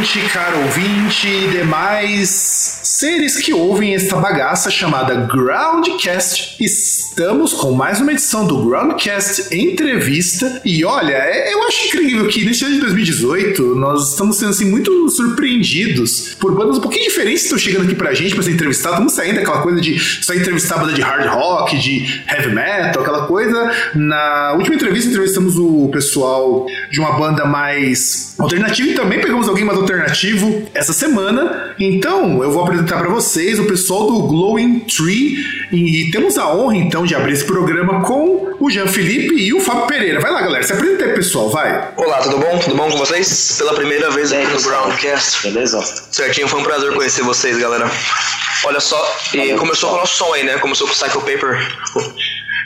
Ouvinte, caro ouvinte e demais seres que ouvem esta bagaça chamada Groundcast. Estamos com mais uma edição do Groundcast Entrevista. E olha, é- eu acho incrível que neste ano de 2018 nós estamos sendo assim muito surpreendidos por bandas um pouquinho diferentes que estão chegando aqui pra gente pra ser entrevistado. Estamos saindo daquela coisa de só entrevistar banda de hard rock, de heavy metal, aquela coisa. Na última entrevista entrevistamos o pessoal de uma banda mais alternativa e também pegamos alguém mais alternativo essa semana. Então, eu vou apresentar pra vocês o pessoal do Glowing Tree e temos a honra então de abrir esse programa com o Jean Felipe e o Fábio Pereira. Vai lá, galera, se apresenta aí, pessoal, vai. Olá, tudo bom? Tudo bom com vocês? Pela primeira vez aqui no Groundcast. Beleza? Certinho, foi um prazer conhecer vocês, galera. Olha só, e começou com o nosso som aí, né? Começou com o Cycle Paper.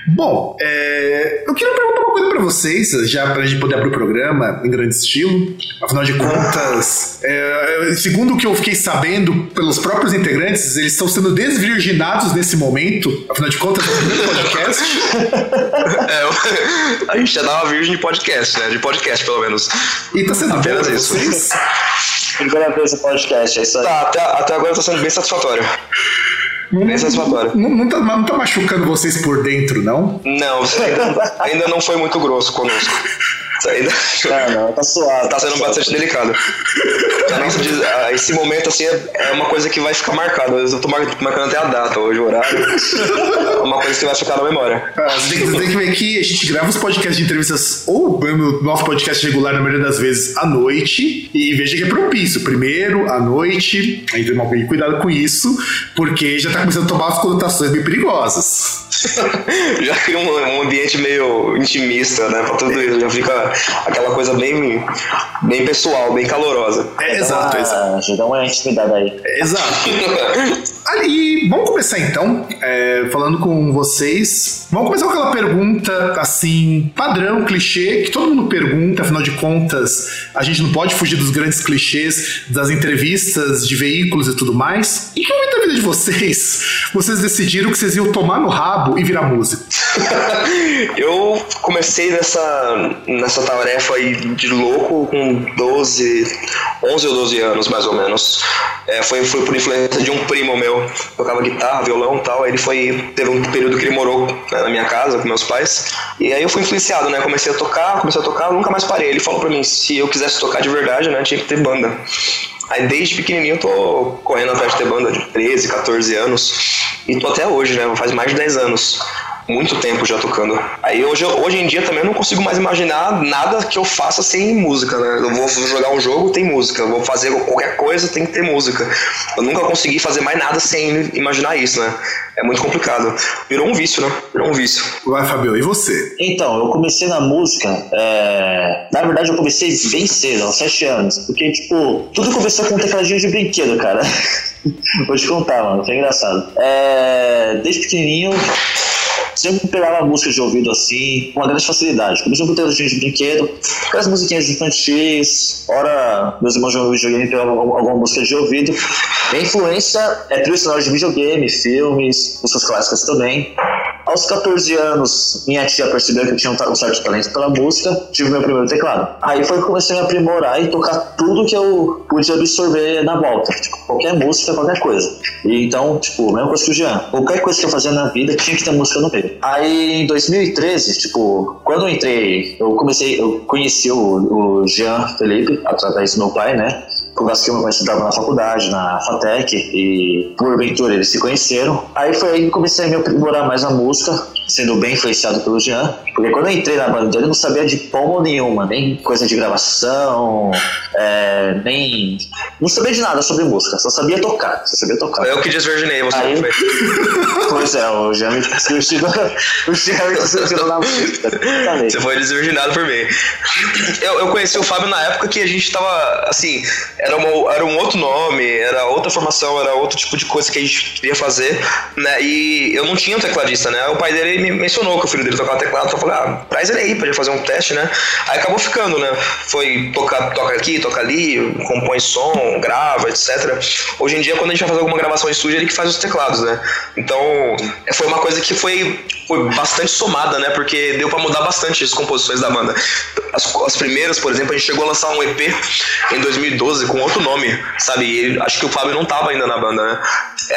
Bom, é, eu queria perguntar uma coisa pra vocês, já pra gente poder abrir o programa em grande estilo. Afinal de contas, é, segundo o que eu fiquei sabendo pelos próprios integrantes, eles estão sendo desvirginados nesse momento. Afinal de contas, no podcast. É, a gente já dá uma virgem de podcast, né? De podcast, pelo menos. E tá sendo Apenas isso. vocês? Primeira vez no podcast, é isso aí. Tá, até, até agora tá sendo bem satisfatório. Bem satisfatório. Não, não, tá, não tá machucando vocês por dentro, não? Não, ainda, ainda não foi muito grosso conosco. Você ainda. Não, não, tá suave. Tá sendo bastante delicado. Ah, esse momento, assim, é é uma coisa que vai ficar marcado. Eu tô mar- marcando até a data hoje, o horário. É uma coisa que vai ficar na memória. Ah, você, tem que, você tem que ver que a gente grava os podcasts de entrevistas, ou o nosso podcast regular, na maioria das vezes, à noite, e veja que é propício. Primeiro, à noite, aí tem um pouco de cuidado com isso, porque já tá começando a tomar umas conotações bem perigosas. Já cria um, um ambiente meio intimista, né? Pra tudo isso. Já fica aquela coisa bem, bem pessoal, bem calorosa. É, exato, exato. Ah, já dá uma intimidade aí. Exato. Ali, vamos começar então, é, falando com vocês. Vamos começar com aquela pergunta, assim, padrão, clichê, que todo mundo pergunta, afinal de contas, a gente não pode fugir dos grandes clichês das entrevistas de veículos e tudo mais. Em que momento da vida de vocês, vocês decidiram que vocês iam tomar no rabo e virar músico? Eu comecei nessa, nessa tarefa aí de louco com 12, 11 ou 12 anos, mais ou menos. É, foi, foi por influência de um primo meu, tocava guitarra, violão tal. Aí ele foi. Teve um período que ele morou né, na minha casa com meus pais. E aí eu fui influenciado, né? Comecei a tocar, comecei a tocar, nunca mais parei. Ele falou pra mim: se eu quisesse tocar de verdade, né, tinha que ter banda. Aí desde pequenininho eu tô correndo atrás de ter banda de 13, 14 anos. E tô até hoje, né? Faz mais de 10 anos muito tempo já tocando. Aí hoje, hoje em dia também eu não consigo mais imaginar nada que eu faça sem música, né? Eu vou jogar um jogo, tem música. Eu vou fazer qualquer coisa, tem que ter música. Eu nunca consegui fazer mais nada sem imaginar isso, né? É muito complicado. Virou um vício, né? Virou um vício. Vai, Fabio, e você? Então, eu comecei na música, é... na verdade eu comecei bem cedo, aos 7 anos, porque, tipo, tudo começou com um tecladinho de brinquedo, cara. Vou te contar, mano, foi engraçado. É... Desde pequenininho, sempre pegava música de ouvido assim, com uma grande facilidade. Comecei com tecladinho de brinquedo, aquelas musiquinhas infantis, ora meus irmãos jogam videogame, pegavam alguma música de ouvido. Minha influência é trilha sonora de videogame, filmes, músicas clássicas também. Aos 14 anos, minha tia percebeu que eu tinha um certo talento pela música, tive meu primeiro teclado. Aí foi que comecei a aprimorar e tocar tudo que eu pude absorver na volta. Tipo, qualquer música, qualquer coisa. E então, tipo, mesma coisa que o Jean. Qualquer coisa que eu fazia na vida tinha que ter música no meio. Aí em 2013, tipo, quando eu entrei, eu comecei, eu conheci o, o Jean Felipe através do meu pai, né? Causa que pai estudava na faculdade, na FATEC, e porventura eles se conheceram. Aí foi aí que comecei a me aprimorar mais na música, sendo bem influenciado pelo Jean, porque quando eu entrei na banda dele, eu não sabia de pombo nenhuma, nem coisa de gravação, é, nem. Não sabia de nada sobre música, só sabia tocar, só sabia tocar. Eu que desvirginei você. Aí- foi? Pois é, o Jean me ensinou, o Jean me ensinou na música. Você foi desvirginado por mim. Eu, eu conheci o Fábio na época que a gente tava, assim, era, uma, era um outro nome, era outra formação, era outro tipo de coisa que a gente queria fazer, né? E eu não tinha um tecladista, né? O pai dele me mencionou que o filho dele tocava teclado, então eu falei, ah, traz ele aí pra ele fazer um teste, né? Aí acabou ficando, né? Foi tocar, toca aqui, toca ali, compõe som, grava, etc. Hoje em dia, quando a gente vai fazer alguma gravação em estúdio, ele que faz os teclados, né? Então, foi uma coisa que foi, foi bastante somada, né? Porque deu pra mudar bastante as composições da banda. As, as primeiras, por exemplo, a gente chegou a lançar um EP em 2012 com outro nome, sabe? E acho que o Fábio não tava ainda na banda, né?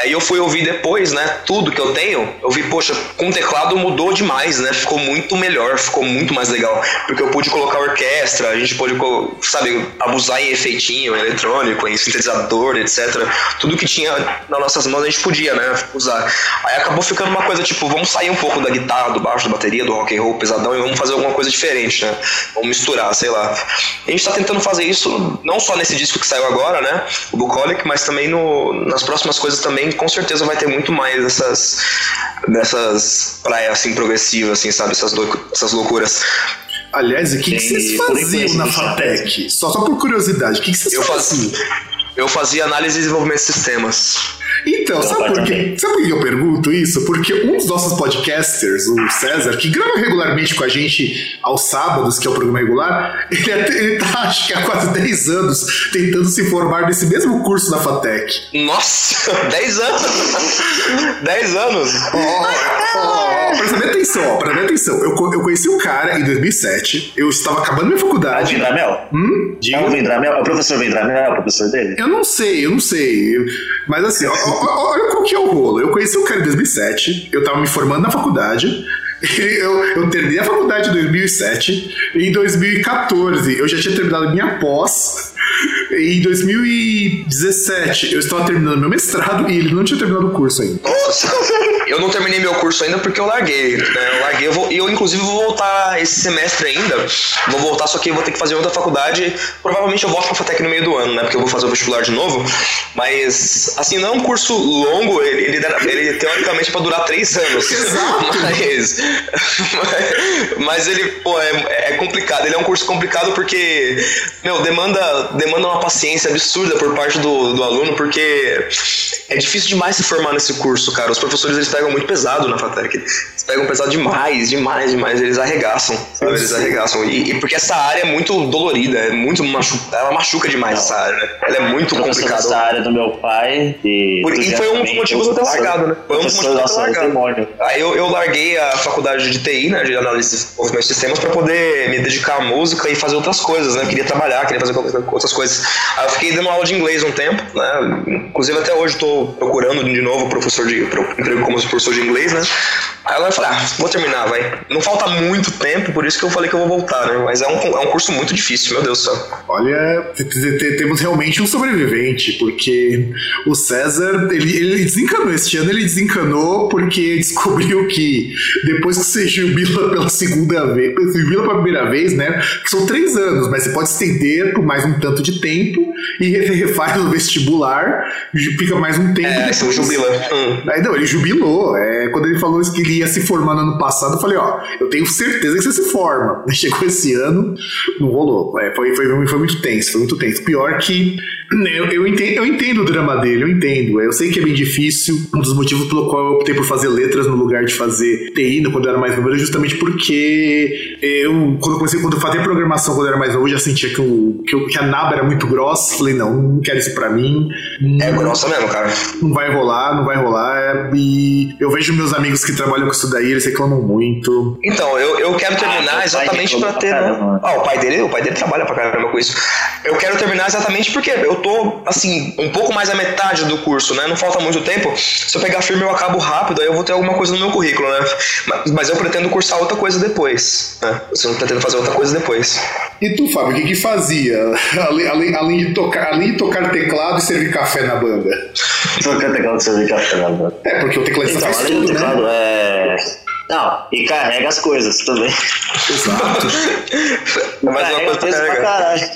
Aí eu fui ouvir depois, né? Tudo que eu tenho, eu vi, poxa, com o teclado mudou demais, né? Ficou muito melhor, ficou muito mais legal. Porque eu pude colocar orquestra, a gente pôde, sabe, abusar em efeitinho, em eletrônico, em sintetizador, etc. Tudo que tinha nas nossas mãos a gente podia, né? Usar. Aí acabou ficando uma coisa tipo, vamos sair um pouco da guitarra, do baixo, da bateria, do rock and roll pesadão e vamos fazer alguma coisa diferente, né? Vamos misturar, sei lá. A gente tá tentando fazer isso não só nesse disco que saiu agora, né? O Bucolic, mas também no, nas próximas coisas também, com certeza vai ter muito mais dessas, dessas praias assim progressivas, assim, sabe? Essas, essas loucuras. Aliás, o que, que vocês faziam na. FATEC? Só, só por curiosidade, o que, que vocês Eu faziam? fazia, eu fazia análise e desenvolvimento de sistemas. Então, sabe por, quê? sabe por que eu pergunto isso? Porque um dos nossos podcasters, o César, que grava regularmente com a gente aos sábados, que é o programa regular, ele, até- ele tá, acho que há quase 10 anos, tentando se formar nesse mesmo curso da FATEC. Nossa, 10 anos! 10 anos! Ó, ó, presta bem atenção, ó, presta bem atenção. Eu, eu conheci um cara em 2007, eu estava acabando minha Ah, faculdade. Vendramel? Hum? É o Vendramel? É o professor Vendramel? É o professor dele? Eu não sei, eu não sei. Mas assim, ó, olha qual que é o rolo. Eu conheci o cara em 2007, eu tava me formando na faculdade. Eu, eu terminei a faculdade em 2007. E em 2014 eu já tinha terminado minha pós. Em 2017 eu estava terminando meu mestrado e ele não tinha terminado o curso ainda. Nossa, eu não terminei meu curso ainda porque eu larguei. Né? Eu larguei, eu, vou, e eu inclusive vou voltar esse semestre ainda. Vou voltar, só que eu vou ter que fazer outra faculdade. Provavelmente eu volto pra FATEC no meio do ano, né? Porque eu vou fazer o vestibular de novo. Mas, assim, não é um curso longo, ele, ele, ele teoricamente é pra durar três anos. Mas, mas ele, pô, é, é complicado. Ele é um curso complicado porque, meu, demanda, demanda uma paciência absurda por parte do, do aluno, porque é difícil demais se formar nesse curso, cara. Os professores eles pegam muito pesado na FATEC. Pegam pesado demais, demais, demais. Eles arregaçam, sabe? Eles arregaçam. E, e porque essa área é muito dolorida, é muito machu ela machuca demais essa área, né? Ela é muito complicada. dessa área do meu pai. E, Por- e foi um dos motivos de eu ter largado, né? Foi um dos motivos de eu ter largado. Aí eu, eu larguei a faculdade de TI, né, de análise e desenvolvimento de sistemas, para poder me dedicar à música e fazer outras coisas, né? Queria trabalhar, queria fazer outras coisas. Aí eu fiquei dando aula de inglês um tempo, né? Inclusive até hoje estou procurando de novo professor de emprego como professor de inglês, né? Aí eu falei, ah, vou terminar, vai. Não falta muito tempo, por isso que eu falei que eu vou voltar, né? Mas é um, é um curso muito difícil, meu Deus do céu. Olha, te- te- te- temos realmente um sobrevivente, porque o César, ele, ele desencanou. Este ano ele desencanou porque descobriu que depois que você jubila pela segunda vez, jubila pela primeira vez, né? Que são três anos, mas você pode estender por mais um tanto de tempo e re- refaz o vestibular, fica mais um tempo. É, depois- jubila. Hum. Aí, não, ele jubilou. É, quando ele falou isso que ele ia se formar no ano passado, eu falei, ó, eu tenho certeza que você se forma. Chegou esse ano, não rolou. É, foi, foi, foi muito tenso, foi muito tenso. Pior que eu, eu, entendo, eu entendo o drama dele, eu entendo. Eu sei que é bem difícil. Um dos motivos pelo qual eu optei por fazer letras no lugar de fazer TI quando eu era mais novo era justamente porque eu, quando eu comecei, quando eu fazia programação quando eu era mais novo, eu já sentia que, o, que, que a naba era muito grossa. Falei, não, não quero isso pra mim. É grossa mesmo, cara. Não vai rolar, não vai rolar. E eu vejo meus amigos que trabalham com isso daí, eles reclamam muito. Então, eu, eu quero Ah, terminar pai exatamente pra ter. pra caramba. Ah, o pai dele, o pai dele trabalha pra caramba com isso. Eu quero terminar exatamente porque eu tô, assim, um pouco mais à metade do curso, né? Não falta muito tempo. Se eu pegar firme, eu acabo rápido, aí eu vou ter alguma coisa no meu currículo, né? Mas, mas eu pretendo cursar outra coisa depois. Né? Eu pretendo fazer outra coisa depois. E tu, Fábio, o que, que fazia? Além, além, além, de tocar, além de tocar teclado e servir café na banda? Tocar teclado de servir café, né? É, porque o tecladista Então, faz além do tudo, né? teclado, é... Não, e carrega as coisas também. Exato. Mas uma coisa peso pra caralho.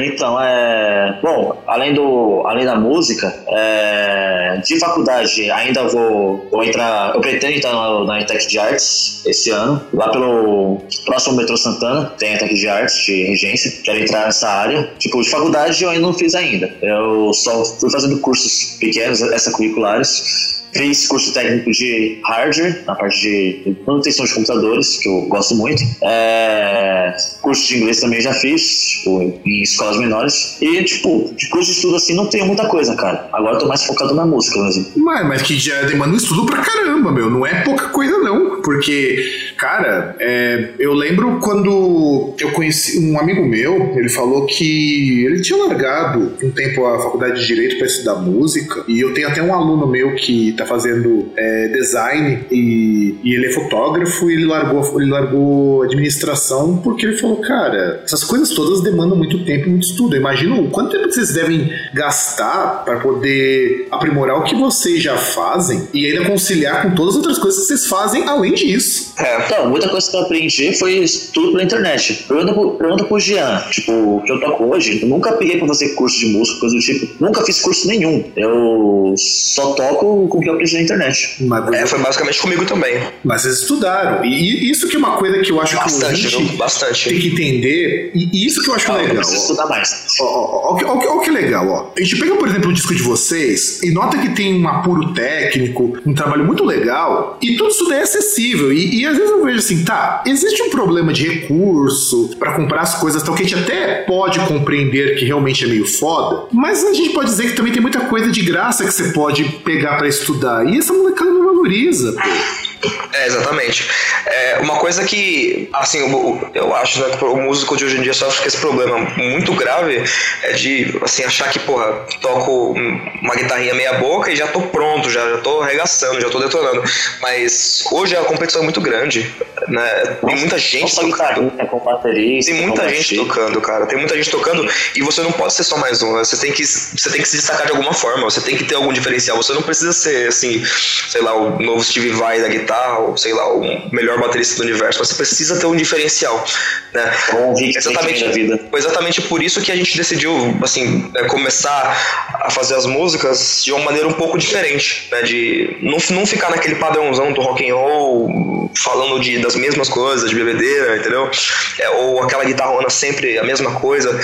Então, é. Bom, além, do, além da música, é, de faculdade ainda vou, vou entrar. Eu pretendo entrar na, na Tech de Artes esse ano, lá pelo próximo metrô Santana, tem a Tech de Artes de regência. Quero entrar nessa área. Tipo, de faculdade eu ainda não fiz ainda. Eu só fui fazendo cursos pequenos, extracurriculares. Fiz curso técnico de hardware, na parte de manutenção de computadores, que eu gosto muito. É, curso de inglês também já fiz, tipo, em escolas menores. E, tipo, de curso de estudo assim não tenho muita coisa, cara. Agora eu tô mais focado na música mesmo. Mas, mas que já demanda um estudo pra caramba, meu. Não é pouca coisa, não. Porque, cara, é, eu lembro quando eu conheci um amigo meu, ele falou que ele tinha largado um tempo a faculdade de Direito pra estudar música. E eu tenho até um aluno meu que tá fazendo é, design e, e ele é fotógrafo e ele largou, ele largou administração porque ele falou, cara, essas coisas todas demandam muito tempo e muito estudo. Eu imagino quanto tempo vocês devem gastar para poder aprimorar o que vocês já fazem e ainda conciliar com todas as outras coisas que vocês fazem além disso. É, Então, muita coisa que eu aprendi foi tudo pela internet. Pergunta pro, pergunta pro Jean, tipo, o que eu toco hoje, eu nunca peguei pra fazer curso de música, coisa do tipo. Nunca fiz curso nenhum. Eu só toco com o que eu aprendi na internet. Mas, é, foi basicamente comigo também. mas vocês estudaram. E, isso que é uma coisa que eu acho Bastante, que o ouvinte Bastante. tem que entender. E isso que eu acho Eu legal. preciso estudar mais. Ó, que- legal, ó. A gente pega, por exemplo, o disco de vocês e nota que tem um apuro técnico, um trabalho muito legal, e tudo isso daí é acessível. E, e às vezes eu vejo assim, tá, existe um problema de recurso pra comprar as coisas, tal, que a gente até pode compreender que realmente é meio foda, mas a gente pode dizer que também tem muita coisa de graça que você pode pegar pra estudar. E essa molecada não valoriza, pô. É, exatamente. É, uma coisa que, assim, eu, eu acho né, que o músico de hoje em dia sofre com esse problema muito grave é de, assim, achar que, porra, toco uma guitarrinha meia boca e já tô pronto, já, já tô arregaçando, já tô detonando. Mas hoje a competição é muito grande, né? Tem muita gente só tocando. guitarrista, com baterista. Tem muita gente tocando, cara. Tem muita gente tocando e você não pode ser só mais um. né? Você tem que, você tem que se destacar de alguma forma. Você tem que ter algum diferencial. Você não precisa ser, assim, sei lá, o novo Steve Vai da guitarra ou, sei lá, o melhor baterista do universo. Você precisa ter um diferencial, né? Um Rick Exatamente, vida. foi exatamente por isso que a gente decidiu, assim, é, começar a fazer as músicas de uma maneira um pouco diferente, né? De não, não ficar naquele padrãozão do rock and roll, falando de, das mesmas coisas, de bebedeira, entendeu? É, ou aquela guitarrona sempre a mesma coisa.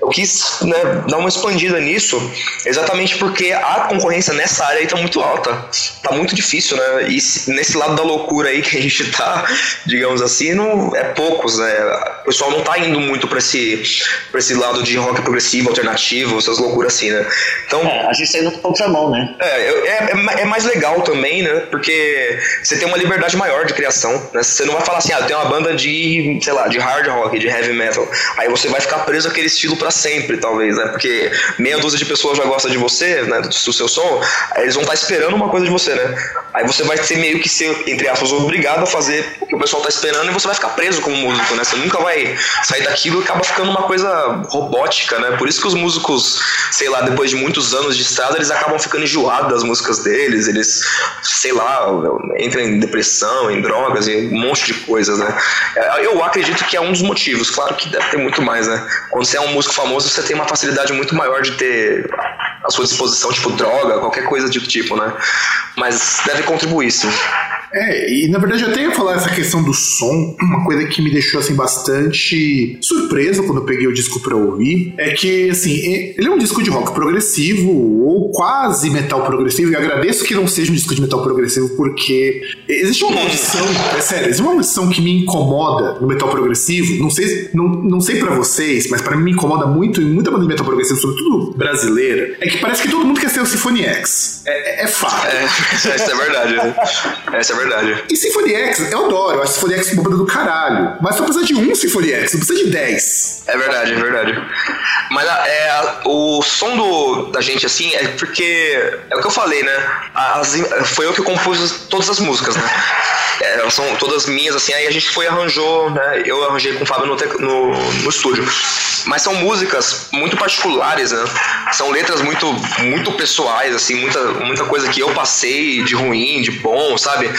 Eu quis né, dar uma expandida nisso, exatamente porque a concorrência nessa área aí tá muito alta. Tá muito difícil, né? E se- nesse lado da loucura aí que a gente tá, digamos assim, não, é poucos, né? O pessoal não tá indo muito pra esse, pra esse lado de rock progressivo, alternativo, essas loucuras assim, né? Então, É, a gente tá indo contramão, né? é, é, é é mais legal também, né? Porque você tem uma liberdade maior de criação, né? Você não vai falar assim, ah, tenho uma banda de, sei lá, de hard rock, de heavy metal. Aí você vai ficar preso àquele estilo pra sempre, talvez, né? Porque meia dúzia de pessoas já gosta de você, né? Do, seu som, eles vão estar esperando uma coisa de você, né? Aí você vai ser meio que ser, entre aspas, obrigado a fazer o que o pessoal tá esperando e você vai ficar preso como músico, né? Você nunca vai sair daquilo e acaba ficando uma coisa robótica, né? Por isso que os músicos, sei lá, depois de muitos anos de estrada, eles acabam ficando enjoados das músicas deles, eles, sei lá, entram em depressão, em drogas e um monte de coisas, né? Eu acredito que é um dos motivos, claro que deve ter muito mais, né? Quando você é um músico famoso, você tem uma facilidade muito maior de ter à sua disposição, tipo, droga, qualquer coisa do tipo, né? Mas deve contribuir, sim. É, e na verdade eu até ia falar essa questão do som, uma coisa que me deixou assim bastante surpreso quando eu peguei o disco pra ouvir, é que assim, ele é um disco de rock progressivo ou quase metal progressivo, e agradeço que não seja um disco de metal progressivo porque existe uma maldição, é sério, existe uma maldição que me incomoda no metal progressivo, não sei, não, não sei para vocês, mas pra mim me incomoda muito em muita banda de metal progressivo, sobretudo brasileira, é que parece que todo mundo quer ser o Symphony X. É, é, é fato. É, essa é verdade, né? Essa é verdade. E Symphony X, eu adoro, eu acho Symphony X uma banda do caralho. Mas só precisa de um Symphony X, não precisa de 10. É verdade, é verdade. Mas a- é, o som do, da gente, assim, é porque. É o que eu falei, né? As- foi eu que compus todas as músicas, né? Elas são todas minhas, assim, aí a gente foi arranjou, né? Eu arranjei com o Fábio no, no, no estúdio. Mas são músicas muito particulares, né? São letras muito, muito pessoais, assim, muita, muita coisa que eu passei de ruim, de bom, sabe?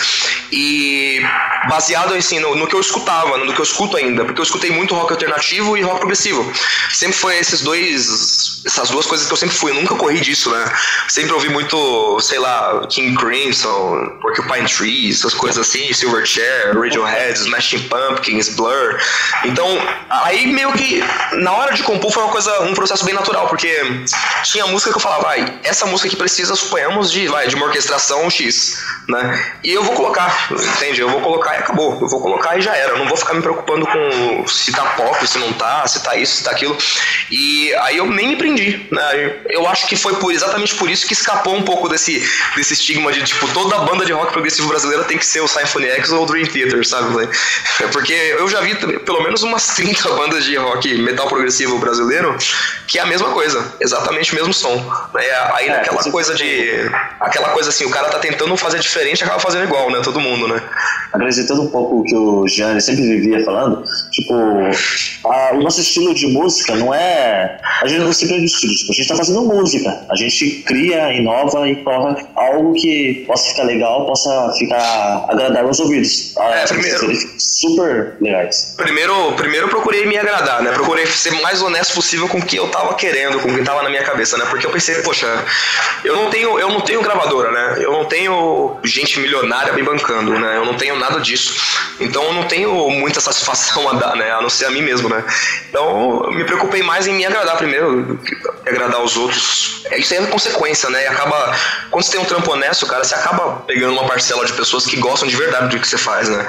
E baseado, assim, no, no que eu escutava, no que eu escuto ainda, porque eu escutei muito rock alternativo e rock progressivo. Sempre foi esses dois, essas duas coisas que eu sempre fui, eu nunca corri disso, né? Sempre ouvi muito, sei lá, King Crimson, Porcupine Tree, essas coisas assim, Silverchair, Radiohead, Smashing Pumpkins, Blur. Então, aí meio que na hora de compor foi uma coisa, um processo bem natural, porque tinha música que eu falava, vai, essa música aqui precisa, suponhamos, de, vai, de uma orquestração X, né? E eu vou colocar, entende? Eu vou colocar e acabou. Eu vou colocar e já era. Eu não vou ficar me preocupando com se tá pop, se não tá, se tá isso, se tá aquilo. E aí eu nem me prendi, né? Eu acho que foi por, exatamente por isso que escapou um pouco desse, desse estigma de, tipo, toda banda de rock progressivo brasileira tem que ser o Symphony X ou o Dream Theater, sabe? É Porque eu já vi pelo menos umas 30 bandas de rock metal progressivo brasileiro que é a mesma coisa, exatamente o mesmo som. né? Aí É, naquela você- coisa de. Aquela coisa assim, o cara tá tentando fazer diferente acaba fazendo igual, né? Todo mundo, né? acrescentando um pouco o que o Gianni sempre vivia falando, tipo, a- o nosso estilo de música não é. A gente não se prende no estilo, tipo, a gente tá fazendo música. A gente cria, inova e coloca algo que possa ficar legal, possa ficar agradável aos ouvidos. É, As primeiro- super legais. Primeiro, primeiro eu procurei me agradar, né? Procurei ser o mais honesto possível com o que eu tava querendo, com o que tava na minha cabeça, né? Porque eu pensei, poxa, eu não tenho, eu não tenho gravadora, né? Eu não tenho gente milionária me bancando, né? Eu não tenho nada disso. Então eu não tenho muita satisfação a dar, né? A não ser a mim mesmo, né? Então eu me preocupei mais em me agradar primeiro, agradar os outros. É, Isso é consequência, né? E acaba. Quando você tem um trampo honesto, cara, você acaba pegando uma parcela de pessoas que gostam de verdade do que você faz, né?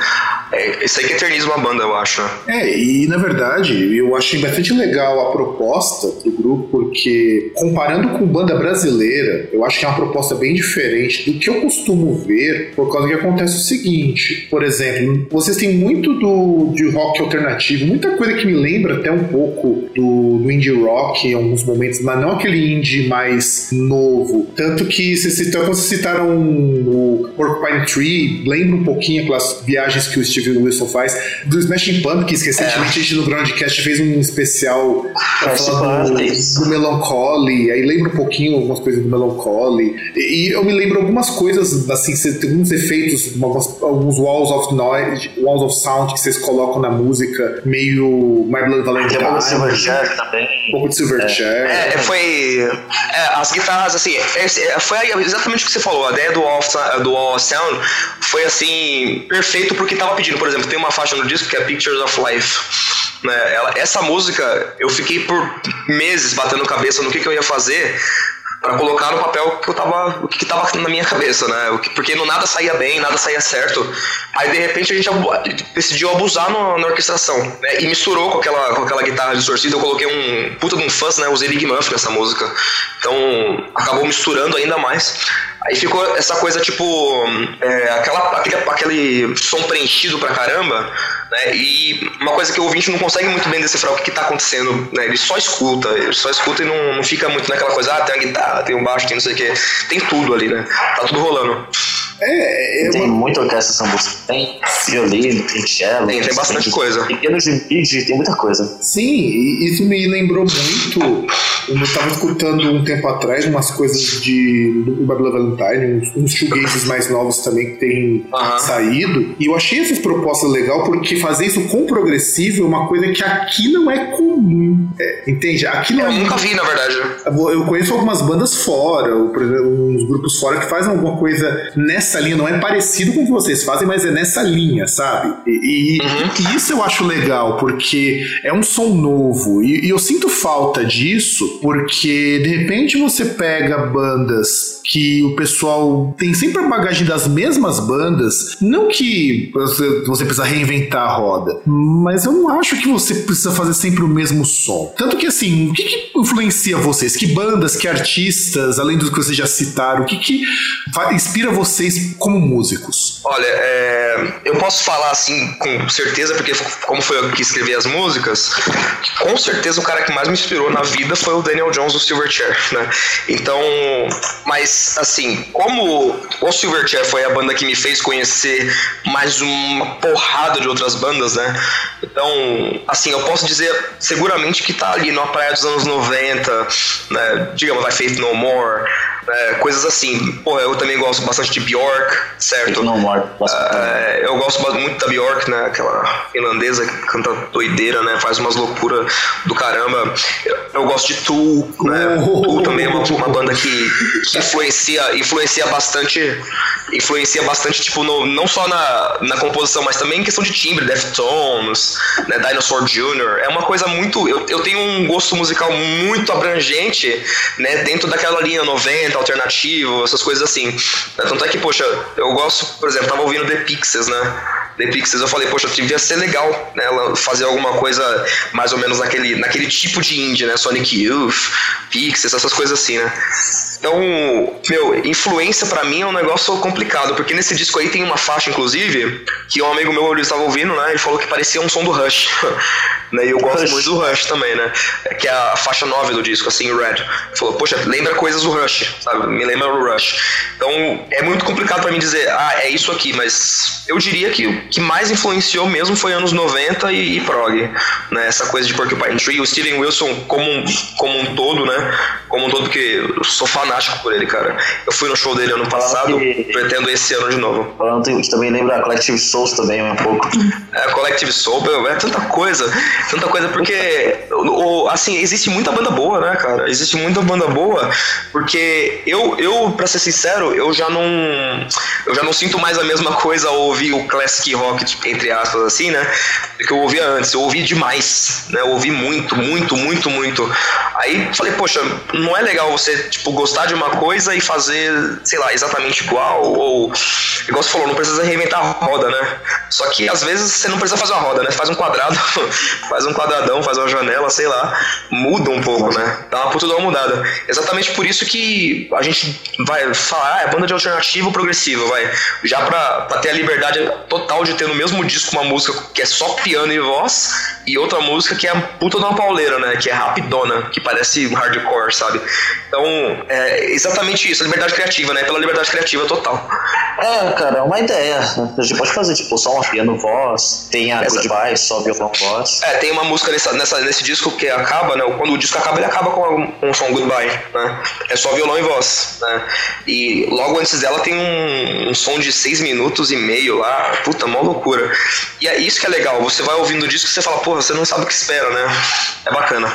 É, isso aí que eterniza uma banda, eu acho. É, e na verdade, eu achei bastante legal a proposta do grupo, porque comparando com banda brasileira, eu acho que é uma proposta bem diferente do que eu costumo ver, por causa que acontece o seguinte: por exemplo, vocês têm muito do, de rock alternativo, muita coisa que me lembra até um pouco do, do indie rock em alguns momentos, mas não aquele indie mais novo. Tanto que vocês citam, quando vocês citaram o Porcupine Tree, lembra um pouquinho aquelas viagens que o Steve Wilson faz, do Smashing Pumpkins, que recentemente a gente no Groundcast fez um especial pra falar do, é do Melancholy, aí lembra um pouquinho algumas coisas do Melancholy, e, e eu me lembro algumas coisas, assim, tem alguns efeitos, algumas- alguns walls of noise, walls of sound que vocês colocam na música, meio My Blood Valentine, Tem também. Um pouco de Silverchair. É, foi. é, as guitarras, assim, é, foi exatamente o que você falou. A ideia do Sa- do Wall of Sound foi, assim, perfeito porque tava pedindo. Por exemplo, tem uma faixa no disco que é Pictures of Life. Né? Ela, essa música, eu fiquei por meses batendo cabeça no que, que eu ia fazer pra colocar no papel que eu tava, o que, que tava na minha cabeça, né? Porque no nada saía bem, nada saía certo. Aí de repente a gente abu- decidiu abusar no- na orquestração, né? E misturou com aquela, com aquela guitarra distorcida, eu coloquei um puta de um fuzz, né? Usei Big Muff nessa música. Então acabou misturando ainda mais. Aí ficou essa coisa tipo. é, aquela, aquele, aquele som preenchido pra caramba, né? E uma coisa que o ouvinte não consegue muito bem decifrar o que, que tá acontecendo, né? Ele só escuta, ele só escuta e não, não fica muito naquela coisa, ah, tem uma guitarra, tem um baixo, tem não sei o que. Tem tudo ali, né? Tá tudo rolando. É, é Tem uma- muita orquestra essa música. Tem violino, tem cello. Tem- tem bastante coisa. Pequenos de MIDI, tem muita coisa. Sim, e isso me lembrou muito. Eu estava escutando um tempo atrás umas coisas de do Babylon Valentine, uns, uns shoegazes mais novos também que tem Aham. saído. E eu achei essas propostas legal porque fazer isso com progressivo é uma coisa que aqui não é comum. É, entende? Aqui não Eu é nunca vi, na verdade. eu conheço algumas bandas fora, ou, por exemplo, uns grupos fora que fazem alguma coisa nessa linha, não é parecido com o que vocês fazem, mas é nessa linha, sabe? E, e- e isso eu acho legal, porque é um som novo, e, e eu sinto falta disso, porque de repente você pega bandas que o pessoal tem sempre a bagagem das mesmas bandas, não que você, precisa reinventar a roda, mas eu não acho que você precisa fazer sempre o mesmo som. Tanto que assim, o que, que influencia vocês? Que bandas, que artistas, além do que vocês já citaram, o que, que inspira vocês como músicos? Olha, é, eu posso falar assim com certeza, porque como foi eu que escrevi as músicas, com certeza o cara que mais me inspirou na vida foi o o Daniel Jones do Silverchair, né? Então, mas assim, como o Silverchair foi a banda que me fez conhecer mais uma porrada de outras bandas, né? Então, assim, eu posso dizer seguramente que tá ali na praia dos anos 90, né? Digamos, vai Faith No More, né? coisas assim. Pô, eu também gosto bastante de Bjork, certo? Não morre. É, eu gosto muito da Bjork, né? Aquela finlandesa que canta doideira, né? Faz umas loucuras do caramba. Eu, eu gosto de Tool, né? Oh. Tool também é uma, uma banda que, que influencia, influencia bastante, influencia bastante, tipo, no- não só na, na composição, mas também em questão de timbre, Deftones, né? Dinosaur Jr. É uma coisa muito... Eu, eu tenho um gosto musical muito abrangente, né? Dentro daquela linha 90, alternativo, essas coisas assim. Tanto é que, poxa, eu gosto, por exemplo, tava ouvindo The Pixies, né? The Pixies, eu falei, poxa, devia ser legal, né? ela Fazer alguma coisa mais ou menos naquele, naquele tipo de indie, né? Sonic Youth, Pixies, essas coisas assim, né? Então, meu, influência pra mim é um negócio complicado, porque nesse disco aí tem uma faixa, inclusive, que um amigo meu ele estava ouvindo, né? Ele falou que parecia um som do Rush. né? E eu gosto Rush. muito do Rush também, né? Que é a faixa 9 do disco, assim, Red. Ele falou, poxa, lembra coisas do Rush, sabe? Me lembra o Rush. Então, é muito complicado pra mim dizer, ah, é isso aqui, mas eu diria que o que mais influenciou mesmo foi anos 90 e, e prog, né? Essa coisa de Porcupine Tree, o Steven Wilson como um, como um todo, né? Como um todo, porque eu sou fanático por ele, cara. Eu fui no show dele ano passado, que- pretendo esse ano de novo. Falando que também lembra a Collective Souls também um pouco. É, Collective Soul, é tanta coisa, tanta coisa, porque, assim, existe muita banda boa, né, cara? Existe muita banda boa, porque eu, eu, pra ser sincero, eu já não, eu já não sinto mais a mesma coisa ao ouvir o classic rock, tipo, entre aspas, assim, né, que eu ouvia antes. Eu ouvi demais, né, eu ouvi muito, muito, muito, muito. Aí falei, poxa, não é legal você, tipo, gostar de uma coisa e fazer, sei lá, exatamente igual, ou, igual você falou, não precisa reinventar a roda, né? Só que às vezes você não precisa fazer uma roda, né? Faz um quadrado, faz um quadradão, faz uma janela, sei lá, muda um pouco, né? Dá uma puta de uma mudada. Exatamente por isso que a gente vai falar, ah, é banda de alternativo progressivo, vai. Já pra, pra ter a liberdade total de ter no mesmo disco uma música que é só piano e voz e outra música que é a puta de uma pauleira, né? Que é rapidona, que parece hardcore, sabe? Então, é exatamente isso, a liberdade criativa, né? Pela liberdade criativa total. É, cara, é uma ideia. A gente pode fazer, tipo, só uma piano voz, tem a Exato. goodbye, só violão voz. É, tem uma música nessa, nessa- nesse disco que acaba, né? Quando o disco acaba, ele acaba com um som goodbye, né? É só violão e voz, né? E logo antes dela tem um, um som de seis minutos e meio lá, puta, mó loucura. E é isso que é legal, você vai ouvindo o disco e você fala, porra, você não sabe o que espera, né? É bacana.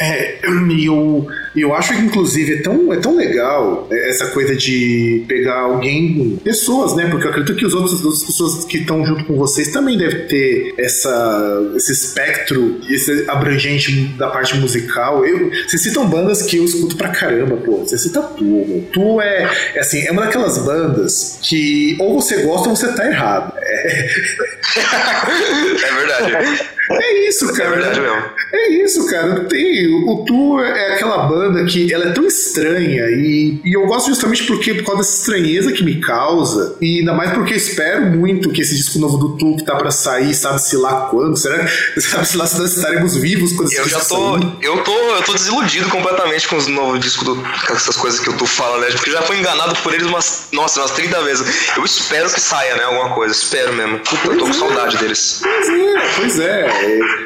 É, eu, eu acho que inclusive é tão, é tão legal é, essa coisa de pegar alguém, pessoas, né? Porque eu acredito que os outros, as outras pessoas que estão junto com vocês também devem ter essa, esse espectro, esse abrangente da parte musical. Eu, vocês citam bandas que eu escuto pra caramba, pô. Você cita Tu. Tu é, é assim, é uma daquelas bandas que ou você gosta ou você tá errado. É, é verdade. é isso, É cara. verdade mesmo. É isso, cara. Tem, o Tu é aquela banda que ela é tão estranha e, e eu gosto justamente porque por causa dessa estranheza que me causa e ainda mais porque eu espero muito que esse disco novo do Tu que tá pra sair, sabe-se lá quando, será? Sabe-se lá se nós estaremos vivos quando esse Eu já disco tô. sair? Eu tô. Eu tô desiludido completamente com os novos discos do, com essas coisas que eu tô falando, né? Porque eu já fui enganado por eles umas. Nossa, umas 30 vezes. Eu espero que saia, né? Alguma coisa. Espero mesmo. Puta, eu tô com saudade deles. Pois é, pois é.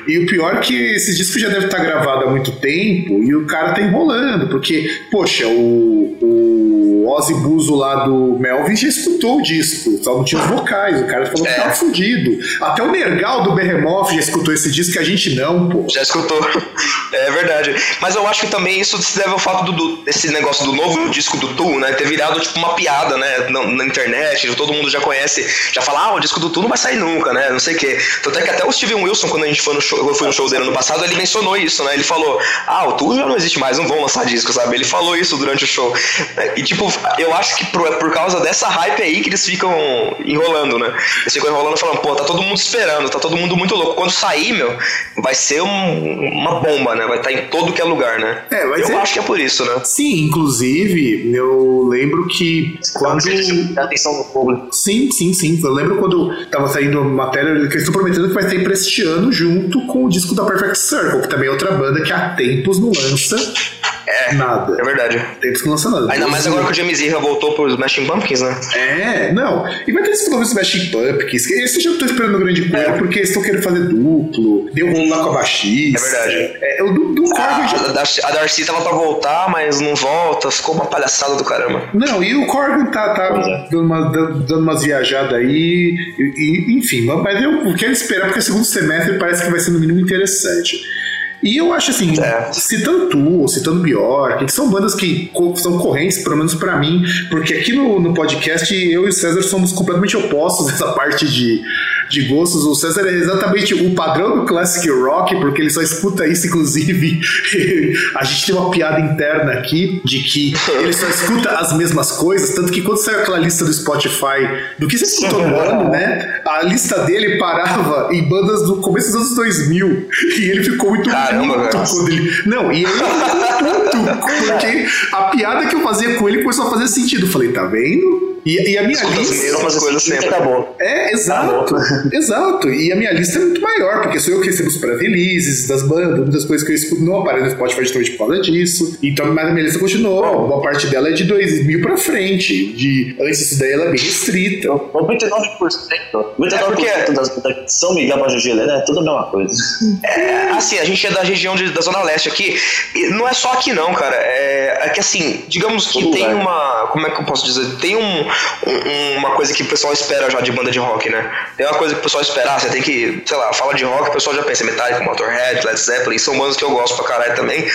E o pior é que esse disco já deve estar gravado há muito tempo e o cara tá enrolando, porque, poxa, o, o Ozzy Buzo lá do Melvin já escutou o disco, só não tinha os vocais, o cara falou que É. tava fudido. Até o Nergal do Behemoth já escutou esse disco, que a gente não, pô. Já escutou. É verdade. Mas eu acho que também isso se deve ao fato do, do- desse negócio do novo disco do Tu, né? Ter virado tipo uma piada, né? Na, na internet, todo mundo já conhece, já fala, ah, o disco do Tu não vai sair nunca, né? Não sei o quê. Tanto é que até o Steven Wilson, quando a gente foi no show, eu fui no show dele ano passado, ele mencionou isso, né? Ele falou, ah, o Tu já não existe mais, não vão lançar disco, sabe? Ele falou isso durante o show. E tipo, eu acho que por, por causa dessa hype aí que eles ficam enrolando, né? Eles ficam enrolando falando, pô, tá todo mundo esperando, tá todo mundo muito louco. Quando sair, meu, vai ser um- uma bomba, né? Vai estar em todo que é lugar, né? É, vai eu ser- acho que é por isso, né? Sim, inclusive, eu lembro que quando. Dá atenção do público. Sim, sim, sim. Eu lembro quando tava saindo a matéria que eles estão prometendo que vai sair pra este ano junto com o disco da Perfect Circle, que também é outra banda que há tempos não lança É, nada. é verdade. Tempos que não lança nada. Ainda mais agora que o James Irra voltou pro Smashing Pumpkins, né? É, não. E vai ter esse novo Smashing Pumpkins. Esse eu já tô esperando grande coisa, porque eles estão querendo fazer duplo. Deu rolo lá com a baixista. É verdade. É, o do, do A, Corgan já a Darcy, a Darcy tava pra voltar, mas não volta. Ficou uma palhaçada do caramba. Não, e o Corgan tá, tá é. dando, uma- dando, dando umas viajadas aí, e, e- enfim, mas eu quero esperar porque o segundo semestre parece que vai ser no mínimo interessante. E eu acho assim, É. citando Tu, citando Bjork, que são bandas que são correntes, pelo menos pra mim, porque aqui no, no podcast eu e o César somos completamente opostos nessa parte de, de gostos. O César é exatamente o padrão do classic rock, porque ele só escuta isso, inclusive. a gente tem uma piada interna aqui de que ele só escuta as mesmas coisas, tanto que quando saiu aquela lista do Spotify do que você escutou no ano, né? A lista dele parava em bandas do começo dos anos 2000 e ele ficou muito Caramba, puto cara. quando ele. Não, e ele ficou puto, porque a piada que eu fazia com ele começou a fazer sentido. Eu falei, tá vendo? E, e a minha Escuta as lista. mesmas coisas sempre. Acabou. É, exato. exato. E a minha lista é muito maior, porque sou eu que recebo os pré-releases das bandas, muitas coisas que eu escuto não aparecem no Spotify justamente por causa disso. Então, mas a minha lista continuou. Boa parte dela é de 2000 pra frente. De, antes disso daí ela é bem restrita. 99%, 99% É porque- das bandas São Miguel pra Jujilena é tudo a mesma coisa. É, assim, a gente é da região de- da Zona Leste aqui. E não é só aqui, não, cara. É, é que assim, digamos que Todo tem lugar. uma. Como é que eu posso dizer? Tem um, um- uma coisa que o pessoal espera já de banda de rock, né? Tem uma coisa que o pessoal espera. ah, Você tem que, sei lá, fala de rock, o pessoal já pensa Metallica, Motorhead, Led Zeppelin. São bandas que eu gosto pra caralho também.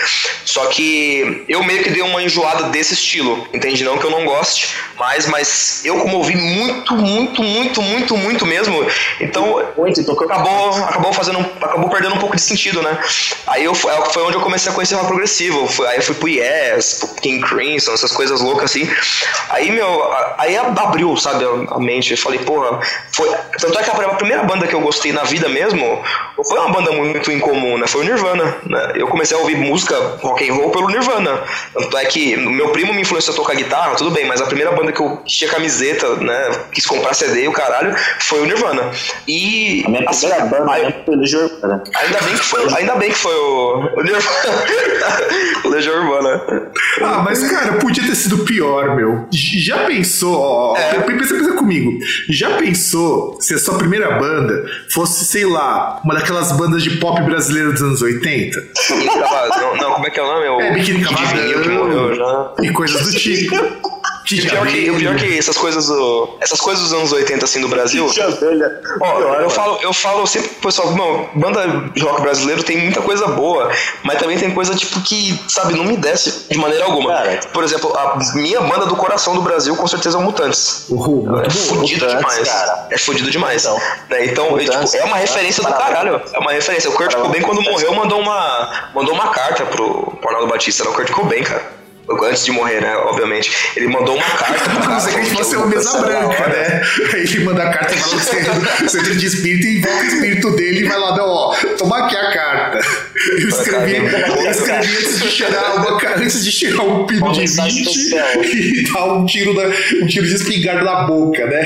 Só que eu meio que dei uma enjoada desse estilo. Entende? Não que eu não goste, mas, mas eu, como ouvi muito, muito, muito, muito, muito mesmo. Então Muito, tocou. acabou, acabou fazendo, acabou perdendo um pouco de sentido, né? Aí eu, foi onde eu comecei a conhecer rock progressivo. Aí eu fui pro Yes, pro King Crimson, essas coisas loucas assim. Aí, meu, a- aí abriu, sabe, a, mente. Eu falei, porra, foi. Tanto é que a primeira banda que eu gostei na vida mesmo foi uma banda muito incomum, né? Foi o Nirvana, né? Eu comecei a ouvir música rock and roll pelo Nirvana. Tanto é que meu primo me influenciou a tocar guitarra, tudo bem, mas a primeira banda que eu tinha camiseta, né? Quis comprar CD e o caralho, foi o Nirvana. E. A minha assim, primeira banda aí- né, foi Legião Urbana. Ainda bem que foi, ainda bem que foi o, o Nirvana. o Legião Urbana. Ah, mas cara, podia ter sido pior, meu. Já pensou, ó, É. pensa, pensa comigo. Já pensou se a sua primeira banda fosse, sei lá, uma daquelas bandas de pop brasileiro dos anos 80? E tava- não, não, como é que é o nome? O É, Biquíni. Cavadão e coisas do tipo. E o pior que, o pior que essas coisas do, essas coisas dos anos 80 assim do Brasil. Abelha. Ó, eu falo, eu falo sempre pro pessoal, não, banda de rock brasileiro tem muita coisa boa, mas também tem coisa tipo que, sabe, não me desce de maneira alguma. Cara. Por exemplo, a minha banda do coração do Brasil com certeza é o Mutantes. Muito É bom. fudido Mutantes, demais. cara. É fudido demais. Então. Né, Então, é, Mutantes, tipo, é uma referência do caralho. É uma referência. O Kurt. Cobain, quando morreu, mandou uma, mandou uma carta pro, pro Arnaldo Batista. Era o Kurt Cobain, cara. Antes de morrer, né? Obviamente. Ele mandou uma carta Como cara. você que a gente falando fosse o mesa branca, né? Aí ele manda a carta fala que você centro de espírito e invoca o espírito dele e vai lá, não, ó, toma aqui a carta. Eu escrevi, eu escrevi antes de cheirar uma ca- antes de cheirar um pino Uma de mensagem do 20 céu. e dar um tiro, na, um tiro de espingarda na boca, né?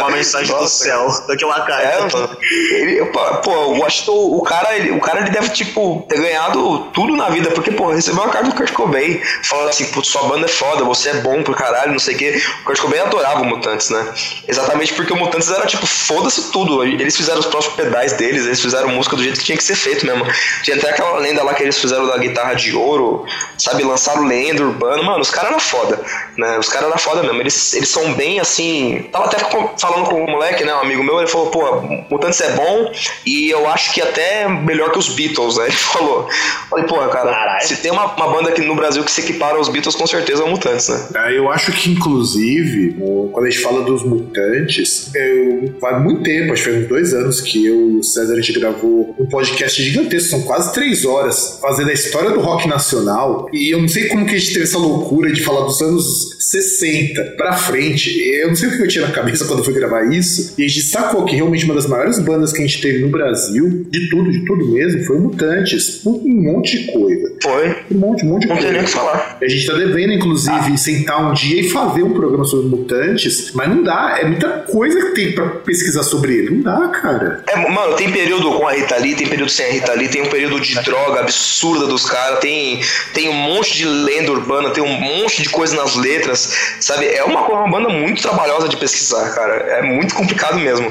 Uma mensagem do Nossa, céu. Daquela É, carta. mano. Ele, pô, eu acho que o, o cara, ele, o cara ele deve, tipo, ter ganhado tudo na vida, porque, pô, recebeu uma carta do Kurt Cobain, falando assim, putz, sua banda é foda, você é bom pro caralho, não sei o quê. O Kurt Cobain adorava o Mutantes, né? Exatamente porque o Mutantes era, tipo, foda-se tudo. Eles fizeram os próprios pedais deles, eles fizeram música do jeito que tinha que ser feito mesmo. Tinha até aquela lenda lá que eles fizeram da guitarra de ouro, sabe? Lançaram lenda urbana. Mano, os caras eram foda, né? Os caras eram foda mesmo. Eles, eles são bem, assim... Tava até falando com um moleque, né? Um amigo meu, ele falou, pô, Mutantes é bom e eu acho que até melhor que os Beatles, né? Ele falou. Falei, pô, cara, Caralho. se tem uma, uma banda aqui no Brasil que se equipara aos Beatles, com certeza é o Mutantes, né? Ah, Eu acho que, inclusive, quando a gente fala dos mutantes, eu, faz muito tempo, acho que faz uns dois anos que eu e o César a gente gravou um podcast gigantesco, são quase três horas, fazendo a história do rock nacional. E eu não sei como que a gente teve essa loucura de falar dos anos 60 pra frente. Eu não sei o que eu tinha na cabeça quando eu fui gravar isso. E a gente sacou que realmente uma das maiores bandas que a gente teve no Brasil, de tudo, de tudo mesmo, foi o Mutantes. Um monte de coisa. Foi. Um monte, um monte de Não coisa. tem nem o que falar. A gente tá devendo, inclusive, sentar um dia e fazer um programa sobre mutantes, mas não dá. É muita coisa que tem pra pesquisar sobre ele. Não dá, cara. É, mano, tem período com a Rita Lee, tem período sem a Rita Lee, tem um período de droga absurda dos caras, tem, tem um monte de lenda urbana, tem um monte de coisa nas letras, sabe? É uma, uma banda muito trabalhosa de pesquisar, cara. É muito complicado mesmo.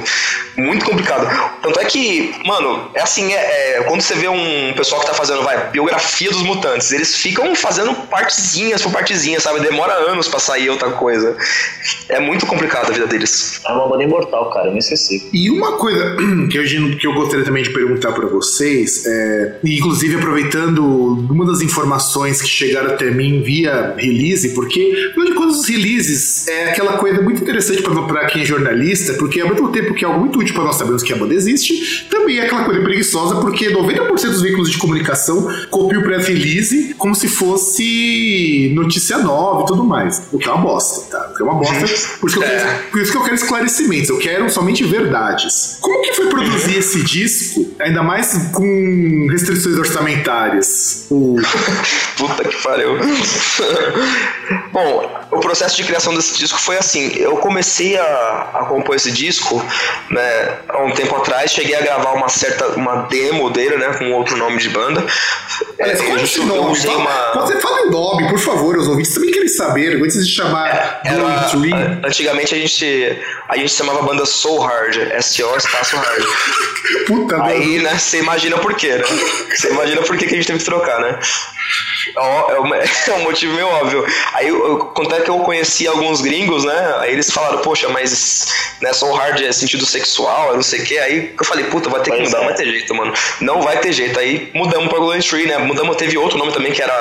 Muito complicado. Tanto é que, mano, é assim, é, é, quando você vê um pessoal que tá fazendo, vai, biografia dos mutantes, eles ficam fazendo partezinhas por partezinhas, sabe? Demora anos pra sair outra coisa. É muito complicado a vida deles. É uma banda imortal, cara, inesquecível. E uma coisa que eu, que eu gostaria também de perguntar pra vocês, é, inclusive aproveitando uma das informações que chegaram até mim via release, porque, afinal de contas, os releases é aquela coisa muito interessante pra pra quem é jornalista, porque ao mesmo tempo que é algo muito útil pra nós sabermos que a banda existe, também é aquela coisa preguiçosa, porque 90% dos veículos de comunicação copiam o press release como se fosse notícia nova e tudo mais. O que é uma bosta, tá? O que é uma bosta. Por isso que eu É. quero por isso que eu quero esclarecimentos, eu quero somente verdades. Como que foi produzir esse disco, ainda mais com restrições orçamentárias? O... Puta que pariu. Bom, o processo de criação desse disco foi assim. Eu comecei a, a compor esse disco, né, há um tempo atrás. Cheguei a gravar uma certa uma demo dele, né, com outro nome de banda. Aliás, É, é eu, nome? Fala- uma Você fala o nome, por favor, os ouvintes também querem saber, antes de chamar era, Glowing Tree. a- antigamente a gente a gente chamava a banda Soul Hard, S-O espaço hard. Puta Aí, né, você imagina por quê, né? Você imagina por que que a gente teve que trocar, né? É um, é um motivo meio óbvio. Aí, eu, eu- é que eu conheci alguns gringos, né? Aí eles falaram, poxa, mas né, Soul Hard é sentido sexual, não sei o quê. Aí eu falei, puta, vai ter que mudar, é. não vai ter jeito, mano. Não vai ter jeito. Aí mudamos pra Golden Tree, né? Mudamos, teve outro nome também que era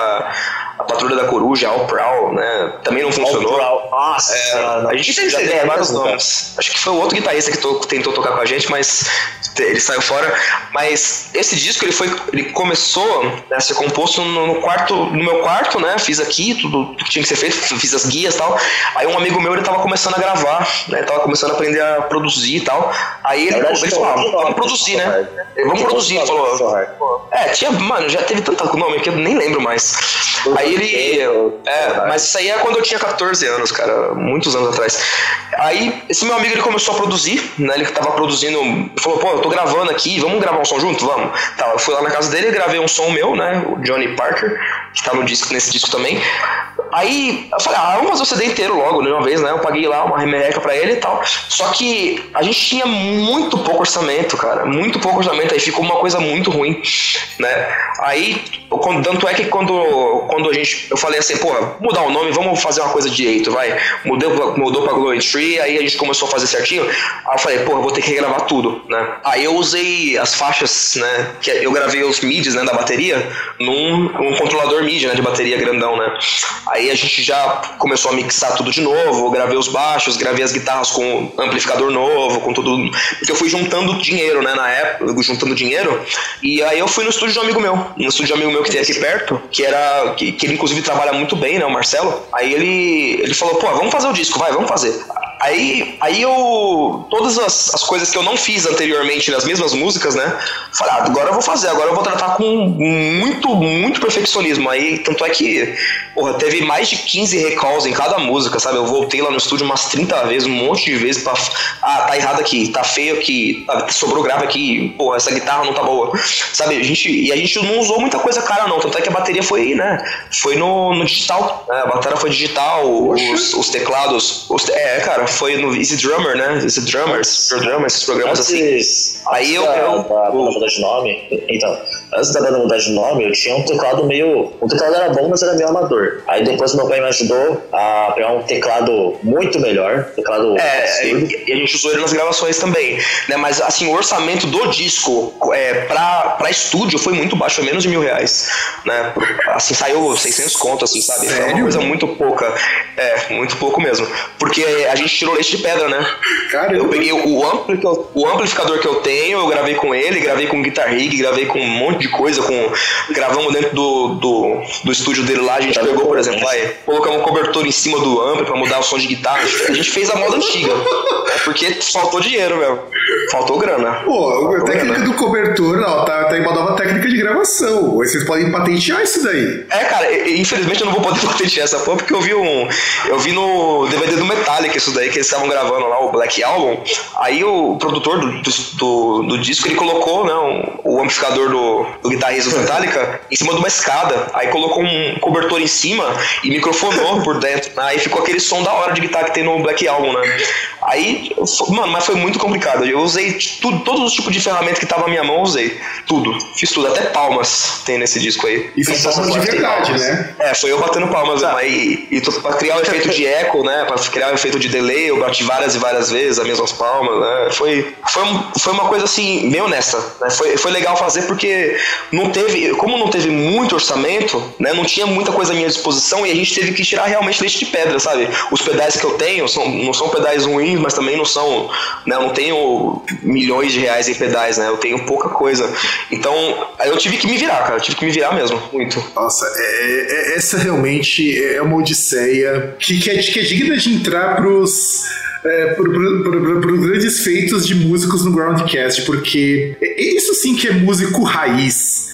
a Patrulha da Coruja, All Prowl, né? Também não funcionou. All. Nossa, É, a gente já tem vários nomes. Acho que foi o outro guitarrista que to- tentou tocar com a gente, mas ele saiu fora. Mas esse disco ele foi, ele começou né, a ser composto no, no quarto, no meu quarto, né? Fiz aqui tudo que tinha que ser feito, fiz as guias e tal. Aí um amigo meu ele tava começando a gravar, né? Tava começando a aprender a produzir e tal. Aí ele, verdade, ele falou, ah, vamos produzir, pro né? Vamos produzir, falou. É, tinha, mano, já teve tanto nome que eu nem lembro mais. Aí ele. É, mas isso aí é quando eu tinha 14 anos, cara, muitos anos atrás. Aí, esse meu amigo ele começou a produzir, né? Ele tava produzindo, falou, pô, eu tô gravando aqui, vamos gravar um som junto? Vamos. Tá, eu fui lá na casa dele, gravei um som meu, né? O Johnny Parker, que tá no disco, nesse disco também. Aí eu falei, ah, fazer o CD inteiro logo, de uma vez, né? Eu paguei lá uma remerreca pra ele e tal. Só que a gente tinha muito pouco orçamento, cara. Muito pouco orçamento. Aí ficou uma coisa muito ruim, né? Aí, tanto é que quando, quando a gente. Eu falei assim, pô, mudar o nome, vamos fazer uma coisa direito, vai. Mudou, mudou pra Glory Tree, aí a gente começou a fazer certinho. Aí eu falei, eu vou ter que regravar tudo, né? Aí eu usei as faixas, né? Que eu gravei os midis, né, da bateria, num, num controlador MIDI, né, de bateria grandão, né? Aí a gente já começou a mixar tudo de novo, gravei os baixos, gravei as guitarras com amplificador novo, com tudo. Porque eu fui juntando dinheiro, né, na época, juntando dinheiro. E aí eu fui no estúdio de um amigo meu, no estúdio de um amigo meu que tem aqui perto, que era. Que, que ele inclusive trabalha muito bem, né, o Marcelo. Aí ele, ele falou, pô, vamos fazer o disco, vai, vamos fazer. Aí, aí eu. Todas as, as coisas que eu não fiz anteriormente nas mesmas músicas, né? Falei, ah, agora eu vou fazer, agora eu vou tratar com muito, muito perfeccionismo. Aí, tanto é que, porra, teve mais de 15 recalls em cada música, sabe? Eu voltei lá no estúdio umas 30 vezes, um monte de vezes pra. Ah, tá errado aqui, tá feio aqui, tá- sobrou grave aqui, porra, essa guitarra não tá boa. Sabe? A gente, e a gente não usou muita coisa cara, não. Tanto é que a bateria foi, né? Foi no, no digital. né? A bateria foi digital, os, os teclados. os- é, cara, foi no Easy Drummer, né? Easy Drummers, Easy Drummer, esses programas assim. Antes, Aí eu- da, eu- da banda mudar de nome, então, antes da banda mudar de nome, eu tinha um teclado meio. O teclado era bom, mas era meio amador. Aí depois meu pai me ajudou a pegar um teclado muito melhor. Teclado É, e, e a gente usou ele nas gravações também, né? Mas assim, o orçamento do disco é, pra, pra estúdio foi muito baixo, foi menos de mil reais, né? Assim, saiu 600 conto, assim, sabe? Foi uma Sério? coisa muito pouca, é, muito pouco mesmo. Porque a gente tirou leite de pedra, né? Cara, Eu peguei o, ampli o amplificador que eu tenho, eu gravei com ele, gravei com Guitar Rig, gravei com um monte de coisa, com gravamos dentro do, do, do estúdio dele lá, a gente pegou, por exemplo, aí, colocamos um cobertor em cima do ampli pra mudar o som de guitarra. A gente fez a moda antiga, né? Porque faltou dinheiro, mesmo. Faltou grana. Pô, a técnica grana. do cobertor, ó, tá, tá em uma nova técnica de gravação. Vocês podem patentear isso daí. É, cara, infelizmente eu não vou poder patentear essa porra, porque eu vi um. Eu vi no DVD do Metallica isso daí, que eles estavam gravando lá, o Black Album. Aí o produtor do, do, do- disco, ele colocou, né, um- o amplificador do, do guitarrista do Metallica em cima de uma escada. Aí colocou um cobertor em cima e microfonou por dentro. né? Aí ficou aquele som da hora de guitarra que tem no Black Album, né? Aí, mano, mas foi muito complicado. Eu usei tudo, todos os tipos de ferramenta que tava na minha mão, usei. Tudo. Fiz tudo, até palmas tem nesse disco aí. E são palmas de verdade, né? É, foi eu batendo palmas, né? E, e tu- pra criar o efeito de eco, né? Pra criar o efeito de delay, eu bati várias e várias vezes as mesmas palmas, né? Foi, foi, foi uma coisa assim, bem honesta. Né? Foi, foi legal fazer porque não teve, como não teve muito orçamento, né? Não tinha muita coisa à minha disposição e a gente teve que tirar realmente leite de pedra, sabe? Os pedais que eu tenho são, não são pedais ruins, mas também não são, né? Eu não tenho milhões de reais em pedais, né? Eu tenho pouca coisa. Então, eu tive que me virar, cara. Eu tive que me virar mesmo, muito. Nossa, é- é- essa realmente é uma odisseia que, que, é, que é digna de entrar pros. peace. É, pro- pro- pros grandes feitos de músicos no Groundcast, porque é- isso sim que é músico raiz.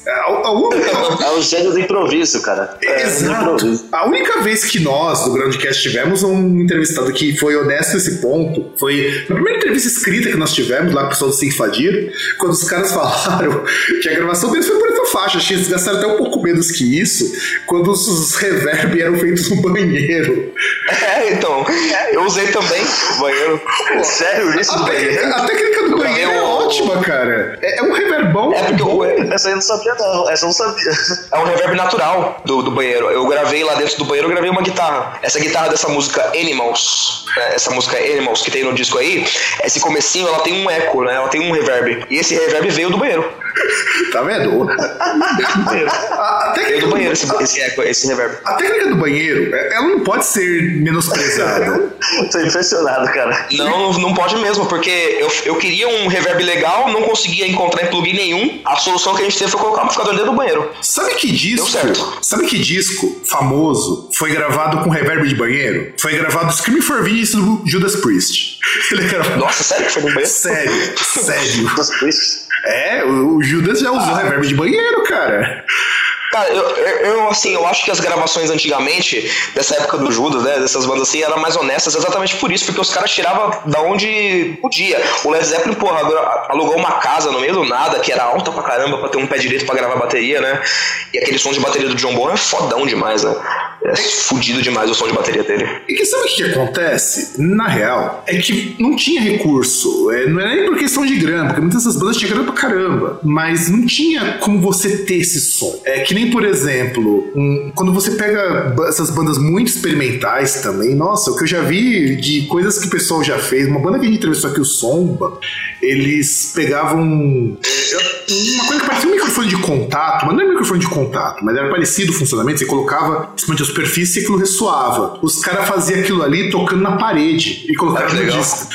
Única- É o gênio do improviso, cara. É, do Exato. improviso. A única vez que nós, do Groundcast, tivemos um entrevistado que foi honesto nesse ponto foi na primeira entrevista escrita que nós tivemos lá com o pessoal do Sinfadir, quando os caras falaram que a gravação deles foi por essa faixa. Acho que eles gastaram até um pouco menos que isso, quando os, reverb eram feitos no banheiro. É, então, eu usei também banheiro. Sério, isso A, do banheiro? a técnica do banheiro é Eu- ótima, cara. É, é um reverbão. É porque o- Essa aí eu não sabia, não. Essa eu não sabia. é um reverb natural do, do banheiro. Eu gravei lá dentro do banheiro, eu gravei uma guitarra. Essa guitarra dessa música Animals, né, essa música Animals que tem no disco aí, esse comecinho ela tem um eco, né? Ela tem um reverb. E esse reverb veio do banheiro. Tá vendo? A, a Veio técnica do do- banheiro esse, esse eco, esse reverb. a técnica do banheiro, é- ela não pode ser menosprezada. Tô impressionado, cara. Não, não pode mesmo, porque eu, eu queria um reverb legal, não conseguia encontrar em plugin nenhum. A solução que a gente teve foi colocar um amplificador dentro do banheiro. Sabe que disco? Deu certo. Sabe que disco famoso foi gravado com reverb de banheiro? Foi gravado Screaming for Vengeance do Judas Priest. Ele gravou. Nossa, sério que foi no banheiro? Sério, sério. Dos Priest. É, o o Judas já usou reverb de banheiro, cara. Cara, eu, eu, assim, eu acho que as gravações antigamente, dessa época do Judas, né, dessas bandas assim, eram mais honestas exatamente por isso, porque os caras tiravam da onde podia. O Led Zeppelin, porra, alugou uma casa no meio do nada, que era alta pra caramba, pra ter um pé direito pra gravar bateria, né? E aquele som de bateria do John Bonham é fodão demais, né? É fudido demais o som de bateria dele. E que sabe o que, acontece? Na real, é que não tinha recurso. É, não é nem por questão de grana, porque muitas dessas bandas tinham grana pra caramba. Mas não tinha como você ter esse som. É que nem, por exemplo, um- quando você pega essas bandas muito experimentais também, nossa, o que eu já vi de coisas que o pessoal já fez, uma banda que a gente entrevistou aqui, o Somba, eles pegavam é, uma coisa que parecia um microfone de contato, mas não era microfone de contato, mas era parecido o funcionamento. Você colocava superfície e aquilo ressoava. Os caras faziam aquilo ali tocando na parede e colocavam Ah, no disco.